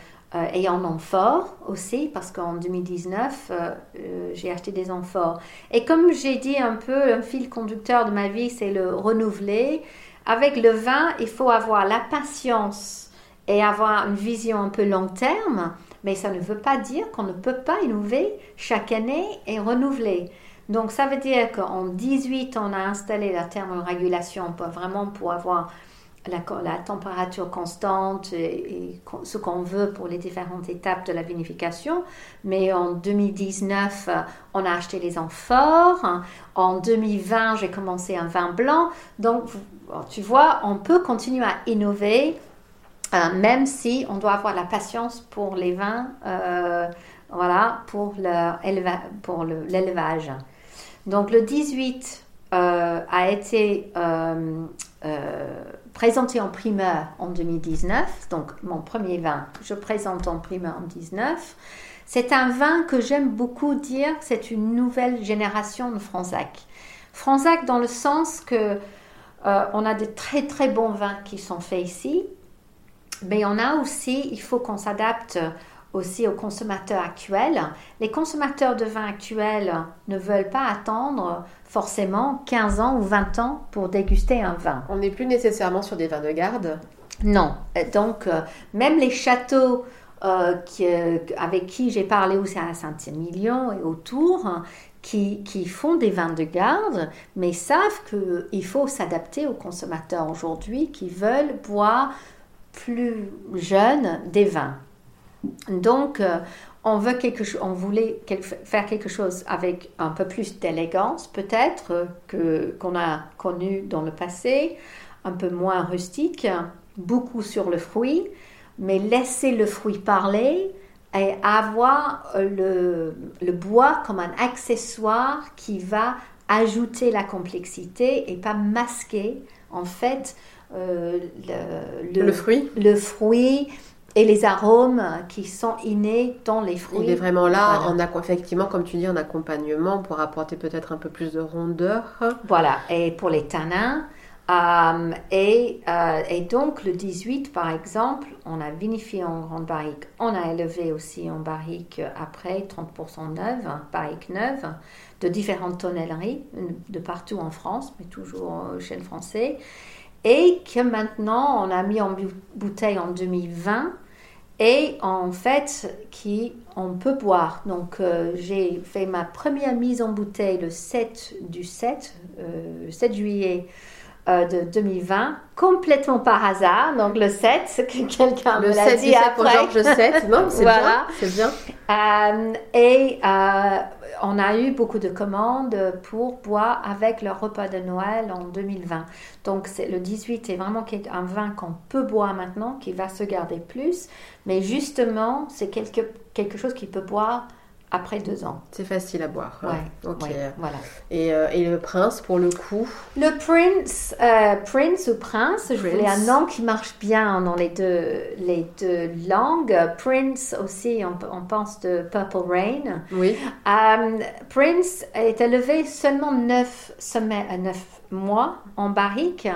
et en amphore aussi, parce qu'en 2019, euh, euh, j'ai acheté des amphores. Et comme j'ai dit un peu, un fil conducteur de ma vie, c'est le renouveler. Avec le vin, il faut avoir la patience et avoir une vision un peu long terme, mais ça ne veut pas dire qu'on ne peut pas innover chaque année et renouveler. Donc ça veut dire qu'en 18, on a installé la thermorégulation pour, vraiment pour avoir la, température constante et, ce qu'on veut pour les différentes étapes de la vinification. Mais en 2019, on a acheté les amphores. En 2020, j'ai commencé un vin blanc. Donc, tu vois, on peut continuer à innover, euh, même si on doit avoir la patience pour les vins, euh, voilà, pour l'élevage. Donc, le 18 euh, a été présenté en primeur en 2019, donc mon premier vin, je présente en primeur en 2019. C'est un vin que j'aime beaucoup dire, c'est une nouvelle génération de Franzac. Franzac dans le sens que euh, on a de très très bons vins qui sont faits ici, mais on a aussi, il faut qu'on s'adapte aussi aux consommateurs actuels. Les consommateurs de vin actuels ne veulent pas attendre forcément 15 ans ou 20 ans pour déguster un vin. On n'est plus nécessairement sur des vins de garde Non. Donc, euh, même les châteaux euh, euh, avec qui j'ai parlé aussi à Saint-Émilion et autour, qui, qui, font des vins de garde, mais savent qu'il faut s'adapter aux consommateurs aujourd'hui qui veulent boire plus jeunes des vins. Donc, euh, on, veut quelque on voulait faire quelque chose avec un peu plus d'élégance, peut-être, que, qu'on a connu dans le passé, un peu moins rustique, beaucoup sur le fruit, mais laisser le fruit parler et avoir le, le bois comme un accessoire qui va ajouter la complexité et pas masquer, en fait, euh, le, le, fruit. Le fruit et les arômes qui sont innés dans les fruits. Il est vraiment là, en, effectivement, comme tu dis, en accompagnement pour apporter peut-être un peu plus de rondeur. Voilà, et pour les tanins. Euh, et, euh, et, donc le 18, par exemple, on a vinifié en grande barrique, on a élevé aussi en barrique après 30% neuve, barrique neuve, de différentes tonnelleries, de partout en France, mais toujours chez le français. Et que maintenant, on a mis en bouteille en 2020 et en fait qui on peut boire. Donc euh, j'ai fait ma première mise en bouteille le 7 du 7, 7 euh, juillet euh, de 2020, complètement par hasard. Donc le 7, quelqu'un me l'a dit après. Georges 7, non, c'est bien, c'est bien. et on a eu beaucoup de commandes pour boire avec le repas de Noël en 2020. Donc le 18 est vraiment un vin qu'on peut boire maintenant, qui va se garder plus. Mais justement, c'est quelque, quelque chose qui peut boire après deux ans. C'est facile à boire. Ouais, ok. voilà. Et, euh, et, le prince, pour le coup? Le prince, euh, prince ou prince, je voulais un nom qui marche bien dans les deux, les deux langues. Prince aussi, on, pense de Purple Rain. Oui. Euh, prince est élevé seulement neuf, semaines, neuf mois en barrique.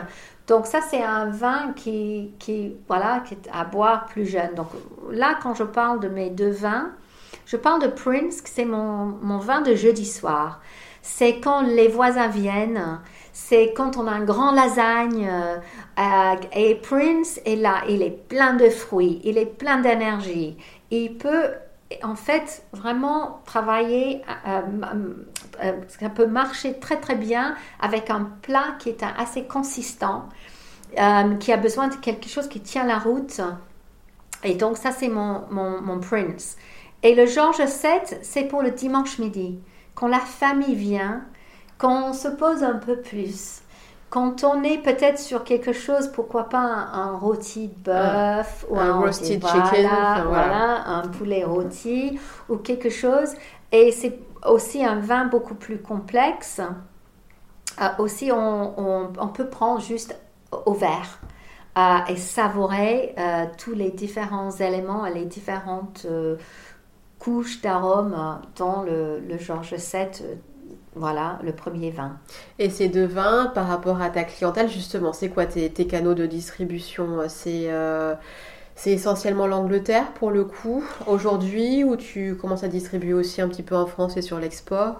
Donc ça, c'est un vin qui, qui, voilà, qui est à boire plus jeune. Donc là, quand je parle de mes deux vins, je parle de Prince, c'est mon, mon vin de jeudi soir. C'est quand les voisins viennent, c'est quand on a un grand lasagne. Euh, et Prince est là, il est plein de fruits, il est plein d'énergie. Il peut en fait vraiment travailler, euh, euh, ça peut marcher très très bien avec un plat qui est assez consistant, qui a besoin de quelque chose qui tient la route. Et donc ça c'est mon, mon, mon Prince. Et le Georges VII, c'est pour le dimanche midi, quand la famille vient, quand on se pose un peu plus, quand on est peut-être sur quelque chose, pourquoi pas un, rôti de bœuf ou un, roasted chicken, voilà, un poulet rôti ou quelque chose. Et c'est aussi un vin beaucoup plus complexe. Euh, aussi, on, peut prendre juste au verre. Euh, et savourer euh, tous les différents éléments et les différentes couche d'arômes dans le, le Georges VII voilà, le premier vin. Et ces deux vins, par rapport à ta clientèle, justement, c'est quoi tes, canaux de distribution C'est c'est essentiellement l'Angleterre pour le coup aujourd'hui, où tu commences à distribuer aussi un petit peu en France et sur l'export.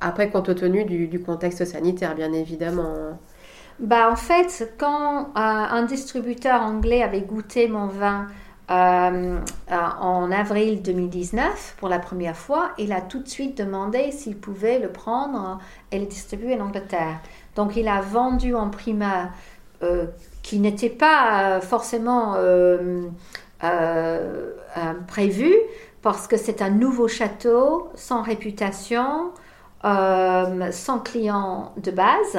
Après, compte tenu du, contexte sanitaire, bien évidemment? Bah, en fait, quand euh, un distributeur anglais avait goûté mon vin euh, euh, en avril 2019 pour la première fois, il a tout de suite demandé s'il pouvait le prendre et le distribuer en Angleterre. Donc, il a vendu en primeur qui n'était pas forcément prévu parce que c'est un nouveau château sans réputation, euh, sans client de base.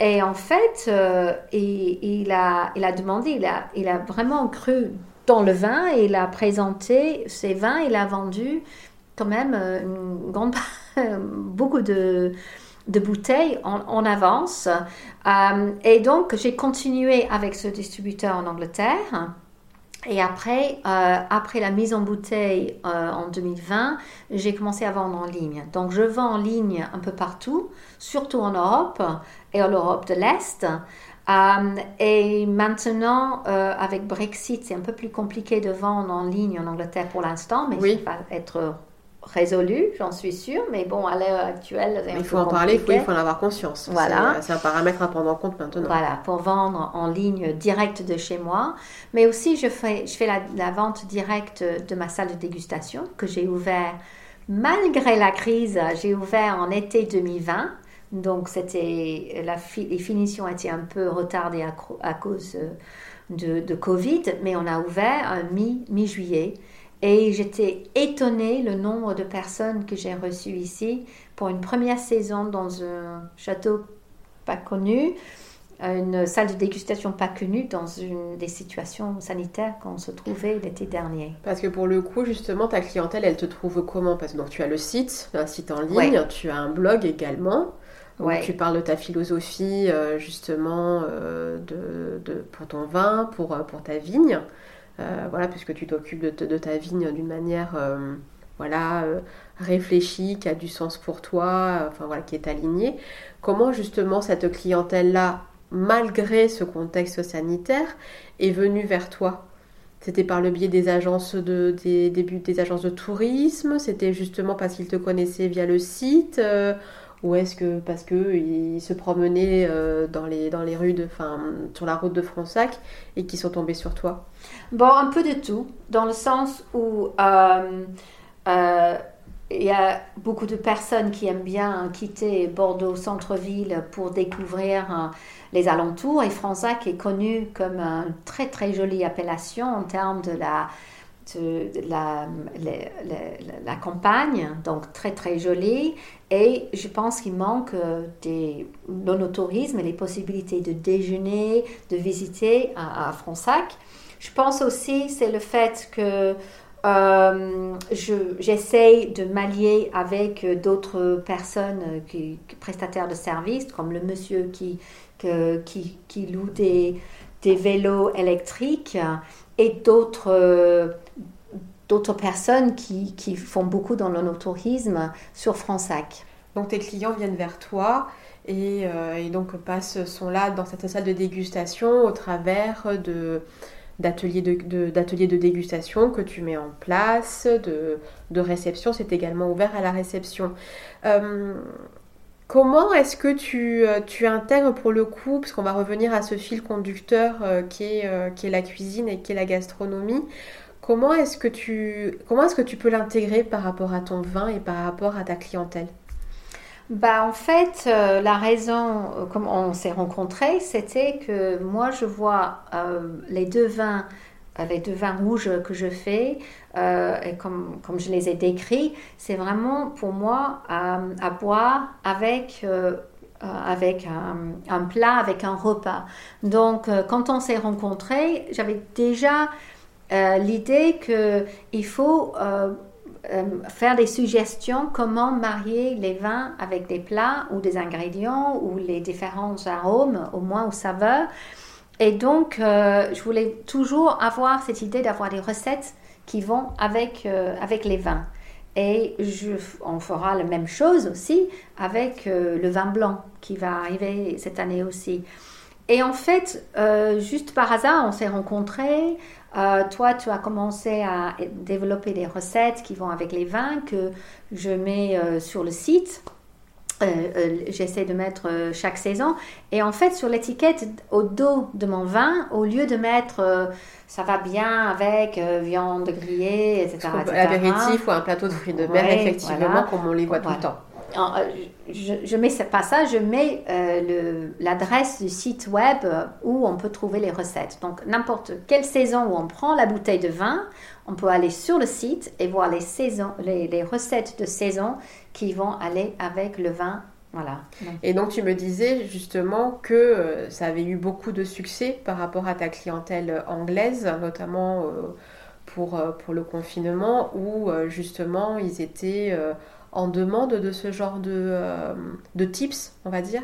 Et en fait, euh, il, a, demandé, il a vraiment cru dans le vin il a présenté ses vins, il a vendu quand même euh, beaucoup de, de bouteilles en, avance. et donc, j'ai continué avec ce distributeur en Angleterre. Et après, euh, après la mise en bouteille euh, en 2020, j'ai commencé à vendre en ligne. Donc, je vends en ligne un peu partout, surtout en Europe et en Europe de l'Est. Euh, et maintenant, avec Brexit, c'est un peu plus compliqué de vendre en ligne en Angleterre pour l'instant, mais oui. ça va être résolu, j'en suis sûre, mais bon, à l'heure actuelle, il faut en parler, il faut, en avoir conscience. Voilà. C'est un paramètre à prendre en compte maintenant. Voilà, pour vendre en ligne directe de chez moi, mais aussi je fais, je fais la, vente directe de ma salle de dégustation que j'ai ouvert malgré la crise, j'ai ouvert en été 2020. Donc, c'était la les finitions étaient un peu retardées à, cause de, de, Covid, mais on a ouvert mi-juillet. Et j'étais étonnée le nombre de personnes que j'ai reçues ici pour une première saison dans un château pas connu, une salle de dégustation pas connue dans une des situations sanitaires qu'on se trouvait l'été dernier. Parce que pour le coup, justement, ta clientèle, elle te trouve comment? Parce que donc, tu as le site, un site en ligne, tu as un blog également. Où Tu parles de ta philosophie, euh, justement, euh, de, de, pour ton vin, pour, euh, pour ta vigne. Euh, voilà, puisque tu t'occupes de, ta vigne d'une manière voilà, réfléchie, qui a du sens pour toi, enfin voilà, qui est alignée. Comment justement cette clientèle-là, malgré ce contexte sanitaire, est venue vers toi? C'était par le biais des agences de, des, des agences de tourisme? C'était justement parce qu'ils te connaissaient via le site ou est-ce que parce qu'ils se promenaient euh, dans, les, dans les rues, de, sur la route de Fronsac et qui sont tombés sur toi? Bon, un peu de tout, dans le sens où euh, euh, il y a beaucoup de personnes qui aiment bien quitter Bordeaux centre-ville pour découvrir les alentours. Et Fronsac est connu comme une très très jolie appellation en termes de la la, la, campagne, donc très très jolie. Et je pense qu'il manque euh, des monotourisme et les possibilités de déjeuner, de visiter à, à Fronsac. Je pense aussi c'est le fait que euh, j'essaye de m'allier avec d'autres personnes, qui, prestataires de services, comme le monsieur qui, qui, qui loue des, des vélos électriques et d'autres d'autres personnes qui, qui, font beaucoup dans le tourisme sur Fronsac. Donc tes clients viennent vers toi et, euh, et, donc passent, sont là dans cette salle de dégustation au travers de d'ateliers de, d'ateliers de, dégustation que tu mets en place, de, de réception, c'est également ouvert à la réception. Euh, comment est-ce que tu, euh, tu, intègres pour le coup, parce qu'on va revenir à ce fil conducteur qui, est, qui est la cuisine et qui est la gastronomie, Comment est-ce que tu comment est-ce que tu peux l'intégrer par rapport à ton vin et par rapport à ta clientèle? Bah, en fait, euh, la raison, euh, comme on s'est rencontrés, c'était que moi, je vois euh, les deux vins, les deux vins rouges que je fais, et comme, comme je les ai décrits, c'est vraiment pour moi à boire avec avec un, plat, avec un repas. Donc, quand on s'est rencontrés, j'avais déjà euh, l'idée qu'il faut euh, euh, faire des suggestions comment marier les vins avec des plats ou des ingrédients ou les différents arômes, au moins aux saveurs. Et donc, je voulais toujours avoir cette idée d'avoir des recettes qui vont avec, avec les vins. Et on fera la même chose aussi avec euh, le vin blanc qui va arriver cette année aussi. Et en fait, euh, juste par hasard, on s'est rencontrés. Euh, toi, tu as commencé à développer des recettes qui vont avec les vins que je mets sur le site. J'essaie de mettre chaque saison. Et en fait, sur l'étiquette, au dos de mon vin, au lieu de mettre ça va bien avec viande grillée, etc. L'apéritif ou un plateau de fruits de mer, effectivement, comme on les voit tout le temps. Euh, je, ne mets pas ça, je mets euh, l'adresse du site web où on peut trouver les recettes. Donc n'importe quelle saison où on prend la bouteille de vin, on peut aller sur le site et voir les, saisons, les, recettes de saison qui vont aller avec le vin. Voilà. Et donc tu me disais justement que euh, ça avait eu beaucoup de succès par rapport à ta clientèle anglaise, notamment pour, pour le confinement, où justement ils étaient en demande de ce genre de, euh, de tips, on va dire?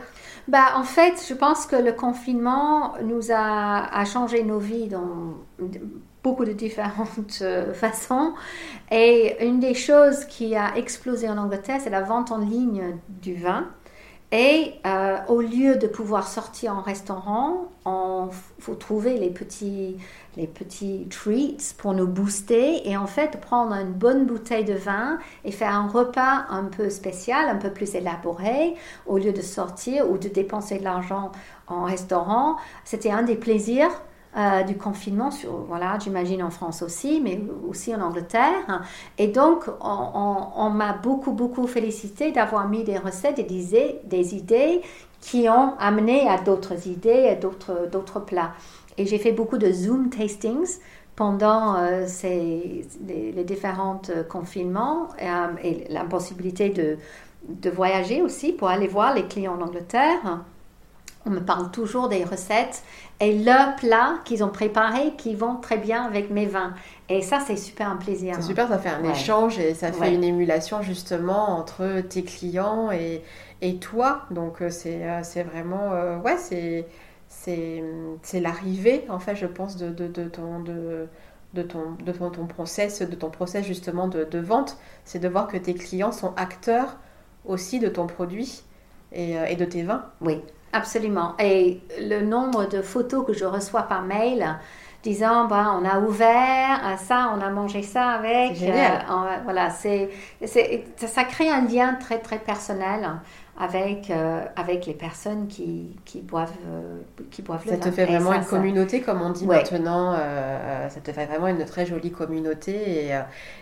Bah, En fait, je pense que le confinement nous a, a changé nos vies dans beaucoup de différentes euh, façons. Et une des choses qui a explosé en Angleterre, c'est la vente en ligne du vin. Et euh, au lieu de pouvoir sortir en restaurant, il faut trouver les petits, les petits treats pour nous booster et en fait prendre une bonne bouteille de vin et faire un repas un peu spécial, un peu plus élaboré, au lieu de sortir ou de dépenser de l'argent en restaurant. C'était un des plaisirs euh, du confinement, voilà, j'imagine en France aussi, mais aussi en Angleterre. Et donc, on, m'a beaucoup, beaucoup félicité d'avoir mis des recettes et des, des idées qui ont amené à d'autres idées et d'autres, plats. Et j'ai fait beaucoup de Zoom tastings pendant euh, ces, les, différents euh, confinements et l'impossibilité de, de voyager aussi pour aller voir les clients en Angleterre. On me parle toujours des recettes et leurs plats qu'ils ont préparés qui vont très bien avec mes vins. Et ça, c'est super un plaisir. C'est super, ça fait un échange et ça fait une émulation justement entre tes clients et, et toi. Donc euh, euh, c'est vraiment, euh, ouais, c'est c'est l'arrivée, en fait, je pense, de, de, de ton... De, de ton, de ton, ton, process, de ton process justement de, de vente, c'est de voir que tes clients sont acteurs aussi de ton produit et, et de tes vins. Oui, Absolument. Et le nombre de photos que je reçois par mail disant bah, on a ouvert euh, ça, on a mangé ça avec. Génial. Euh, voilà, c'est, ça crée un lien très très personnel avec, euh, avec les personnes qui, qui boivent, euh, qui boivent ça te fait vraiment une communauté, comme on dit maintenant. Euh, ça te fait vraiment une très jolie communauté et,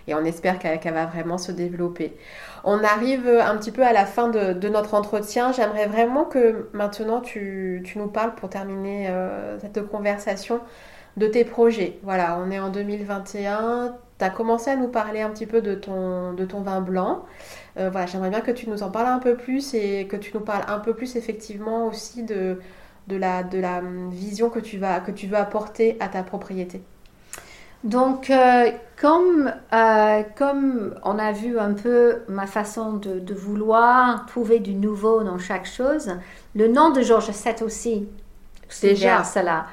et on espère qu'elle va vraiment se développer. On arrive un petit peu à la fin de, de notre entretien. J'aimerais vraiment que maintenant tu, tu, nous parles pour terminer cette conversation de tes projets. Voilà, on est en 2021. Tu as commencé à nous parler un petit peu de ton, de ton vin blanc. Euh, voilà, j'aimerais bien que tu nous en parles un peu plus et que tu nous parles un peu plus effectivement aussi de, de, la, de la vision que tu, vas, que tu veux apporter à ta propriété. Donc, euh, comme, euh, comme on a vu un peu ma façon de, de, vouloir trouver du nouveau dans chaque chose, le nom de Georges VII aussi, c'est déjà cela.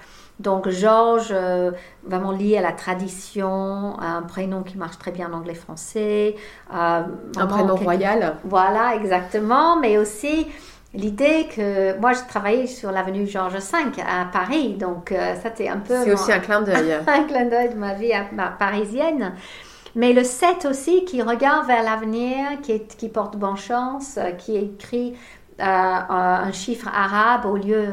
Donc Georges, euh, vraiment lié à la tradition, un prénom qui marche très bien en anglais-français. Euh, un prénom royal. Voilà, exactement. Mais aussi l'idée que moi, je travaillais sur l'avenue Georges V à Paris. Donc euh, ça, c'est un peu... C'est aussi un clin d'œil. un clin d'œil de ma vie parisienne. Mais le 7 aussi, qui regarde vers l'avenir, qui, qui porte bonne chance, qui écrit euh, un chiffre arabe au lieu,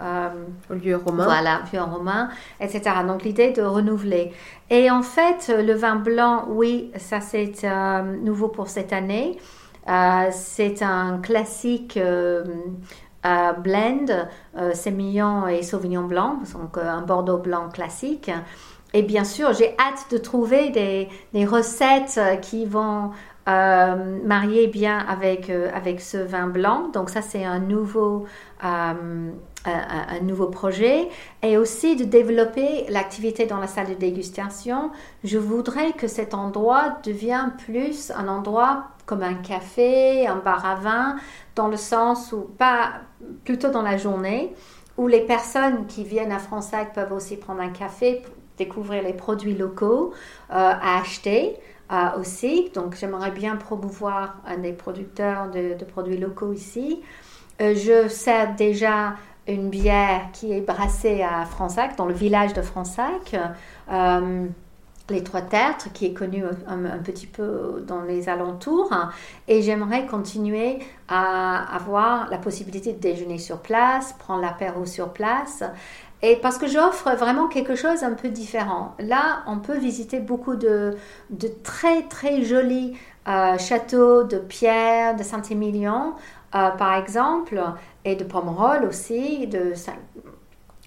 euh, au lieu romain. Voilà, vieux romain, etc. Donc l'idée de renouveler. Et en fait, le vin blanc, oui, ça c'est euh, nouveau pour cette année. c'est un classique blend, sémillon et sauvignon blanc, donc un bordeaux blanc classique. Et bien sûr, j'ai hâte de trouver des, des recettes qui vont euh, marié bien avec, euh, avec ce vin blanc. Donc ça, c'est un nouveau, euh, un, nouveau projet. Et aussi de développer l'activité dans la salle de dégustation. Je voudrais que cet endroit devienne plus un endroit comme un café, un bar à vin, dans le sens où, pas plutôt dans la journée, où les personnes qui viennent à Fronsac peuvent aussi prendre un café, découvrir les produits locaux à acheter. Aussi. Donc, j'aimerais bien promouvoir un des producteurs de, produits locaux ici. je sers déjà une bière qui est brassée à Fransac, dans le village de Fransac les Trois Tertres, qui est connu un, petit peu dans les alentours. Et j'aimerais continuer à avoir la possibilité de déjeuner sur place, prendre l'apéro sur place. Et parce que j'offre vraiment quelque chose un peu différent. Là, on peut visiter beaucoup de, très très jolis euh, châteaux de pierre de Saint-Émilion, euh, par exemple, et de Pomerol aussi, de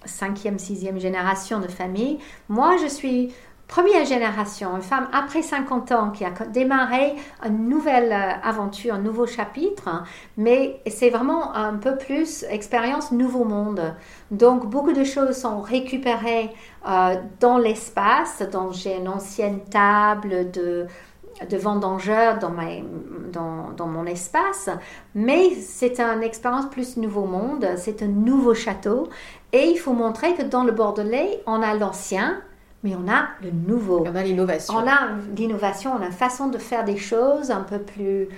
cinquième, sixième génération de famille. Moi, je suis première génération, une femme après 50 ans qui a démarré une nouvelle euh, aventure, un nouveau chapitre, mais c'est vraiment un peu plus expérience nouveau monde. Donc beaucoup de choses sont récupérées euh, dans l'espace, donc j'ai une ancienne table de vendangeur dans, mon espace, mais c'est une expérience plus nouveau monde, c'est un nouveau château, et il faut montrer que dans le Bordelais, on a l'ancien, mais on a le nouveau. On a l'innovation. On a l'innovation, on a une façon de faire des choses un peu plus,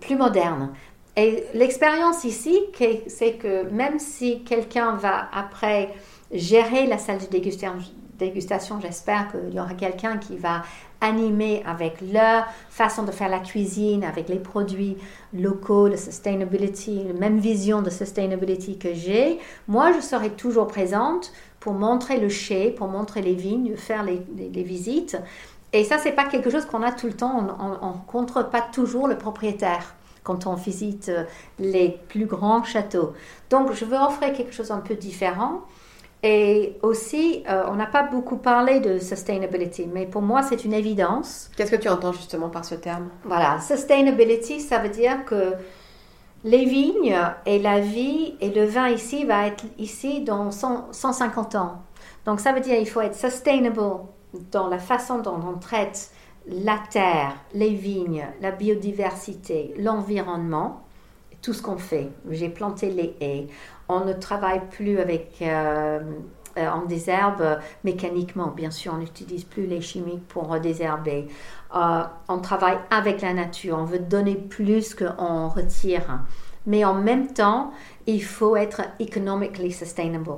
plus moderne. Et l'expérience ici, c'est que même si quelqu'un va après gérer la salle de dégustation, dégustation j'espère qu'il y aura quelqu'un qui va animer avec leur façon de faire la cuisine, avec les produits locaux, la sustainability, la même vision de sustainability que j'ai. Moi, je serai toujours présente pour montrer le chai, pour montrer les vignes, faire les, visites. Et ça, c'est pas quelque chose qu'on a tout le temps. On ne rencontre pas toujours le propriétaire quand on visite euh, les plus grands châteaux. Donc, je veux offrir quelque chose un peu différent. Et aussi, euh, on n'a pas beaucoup parlé de sustainability, mais pour moi, c'est une évidence. Qu'est-ce que tu entends justement par ce terme? Voilà, sustainability, ça veut dire que les vignes et la vie et le vin ici va être ici dans 150 ans. Donc ça veut dire qu'il faut être sustainable dans la façon dont on traite la terre, les vignes, la biodiversité, l'environnement, tout ce qu'on fait. J'ai planté les haies. On ne travaille plus avec euh, euh, en désherbe mécaniquement. Bien sûr, on n'utilise plus les chimiques pour désherber. Euh, on travaille avec la nature, on veut donner plus qu'on retire. Mais en même temps, il faut être economically sustainable.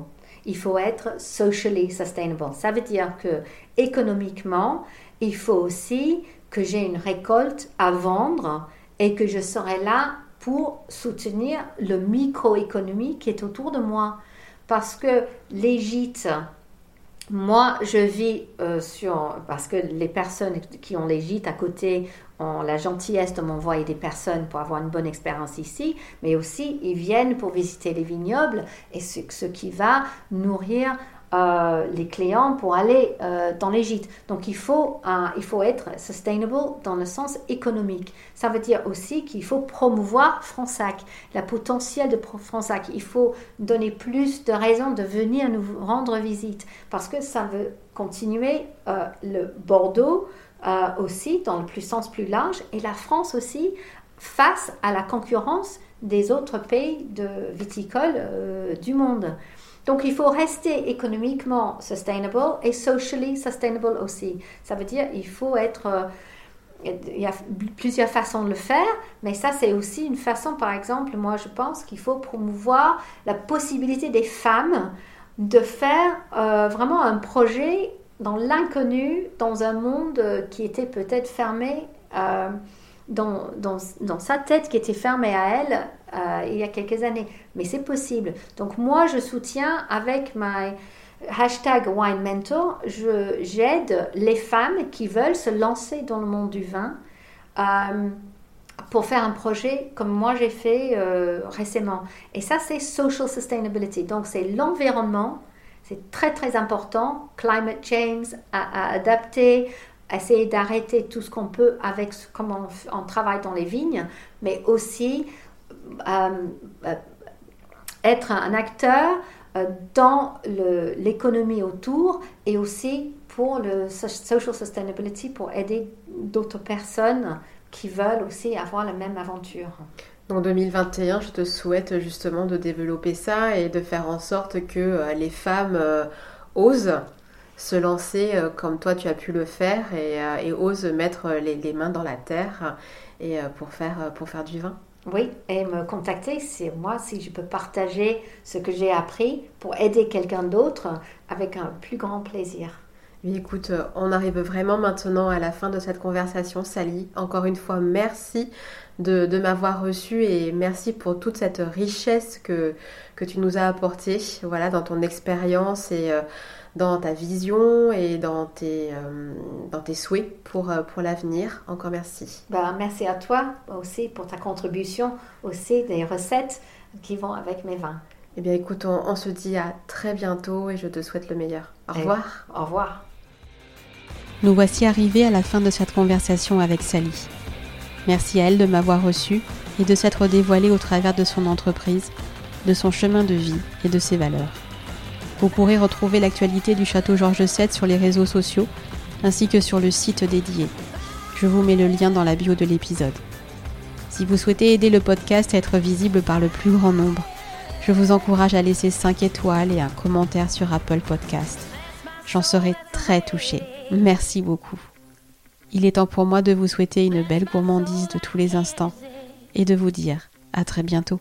Il faut être socially sustainable. Ça veut dire que économiquement, il faut aussi que j'ai une récolte à vendre et que je serai là pour soutenir le microéconomie qui est autour de moi. Parce que les moi, je vis euh, sur. Parce que les personnes qui ont les gîtes à côté ont la gentillesse de m'envoyer des personnes pour avoir une bonne expérience ici, mais aussi ils viennent pour visiter les vignobles et ce qui va nourrir euh, les clients pour aller euh, dans les gîtes. Donc il faut, il faut être sustainable dans le sens économique. Ça veut dire aussi qu'il faut promouvoir Fransac, la potentiel de Fransac. Il faut donner plus de raisons de venir nous rendre visite parce que ça veut continuer euh, le Bordeaux aussi dans le plus sens plus large et la France aussi face à la concurrence des autres pays de viticole du monde. Donc il faut rester économiquement sustainable et socially sustainable aussi. Ça veut dire il faut être euh, il y a plusieurs façons de le faire, mais ça c'est aussi une façon, par exemple, moi je pense qu'il faut promouvoir la possibilité des femmes de faire euh, vraiment un projet dans l'inconnu, dans un monde qui était peut-être fermé, euh, dans, dans, dans, sa tête qui était fermée à elle euh, il y a quelques années. Mais c'est possible. Donc moi, je soutiens avec ma hashtag Wine Mentor, j'aide les femmes qui veulent se lancer dans le monde du vin euh, pour faire un projet comme moi j'ai fait euh, récemment. Et ça, c'est social sustainability. Donc c'est l'environnement. C'est très très important. Climate change, à, adapter, essayer d'arrêter tout ce qu'on peut avec comment on, travaille dans les vignes, mais aussi euh, euh, être un acteur euh, dans l'économie autour et aussi pour le social sustainability, pour aider d'autres personnes qui veulent aussi avoir la même aventure. En 2021, je te souhaite justement de développer ça et de faire en sorte que les femmes osent se lancer comme toi tu as pu le faire et, ose mettre les, mains dans la terre et pour faire, pour faire du vin. Oui, et me contacter, c'est moi si je peux partager ce que j'ai appris pour aider quelqu'un d'autre avec un plus grand plaisir. Oui, écoute, euh, on arrive vraiment maintenant à la fin de cette conversation, Sally. Encore une fois, merci de, m'avoir reçu et merci pour toute cette richesse que, que tu nous as apportée voilà, dans ton expérience et euh, dans ta vision et dans tes, euh, dans tes souhaits pour, pour l'avenir. Encore merci. Bah, merci à toi aussi pour ta contribution, aussi des recettes qui vont avec mes vins. Eh bien écoute, on, se dit à très bientôt et je te souhaite le meilleur. Au revoir. Au revoir. Nous voici arrivés à la fin de cette conversation avec Sally. Merci à elle de m'avoir reçu et de s'être dévoilée au travers de son entreprise, de son chemin de vie et de ses valeurs. Vous pourrez retrouver l'actualité du château Georges VII sur les réseaux sociaux ainsi que sur le site dédié. Je vous mets le lien dans la bio de l'épisode. Si vous souhaitez aider le podcast à être visible par le plus grand nombre, je vous encourage à laisser 5 étoiles et un commentaire sur Apple Podcast. J'en serai très touchée. Merci beaucoup. Il est temps pour moi de vous souhaiter une belle gourmandise de tous les instants et de vous dire à très bientôt.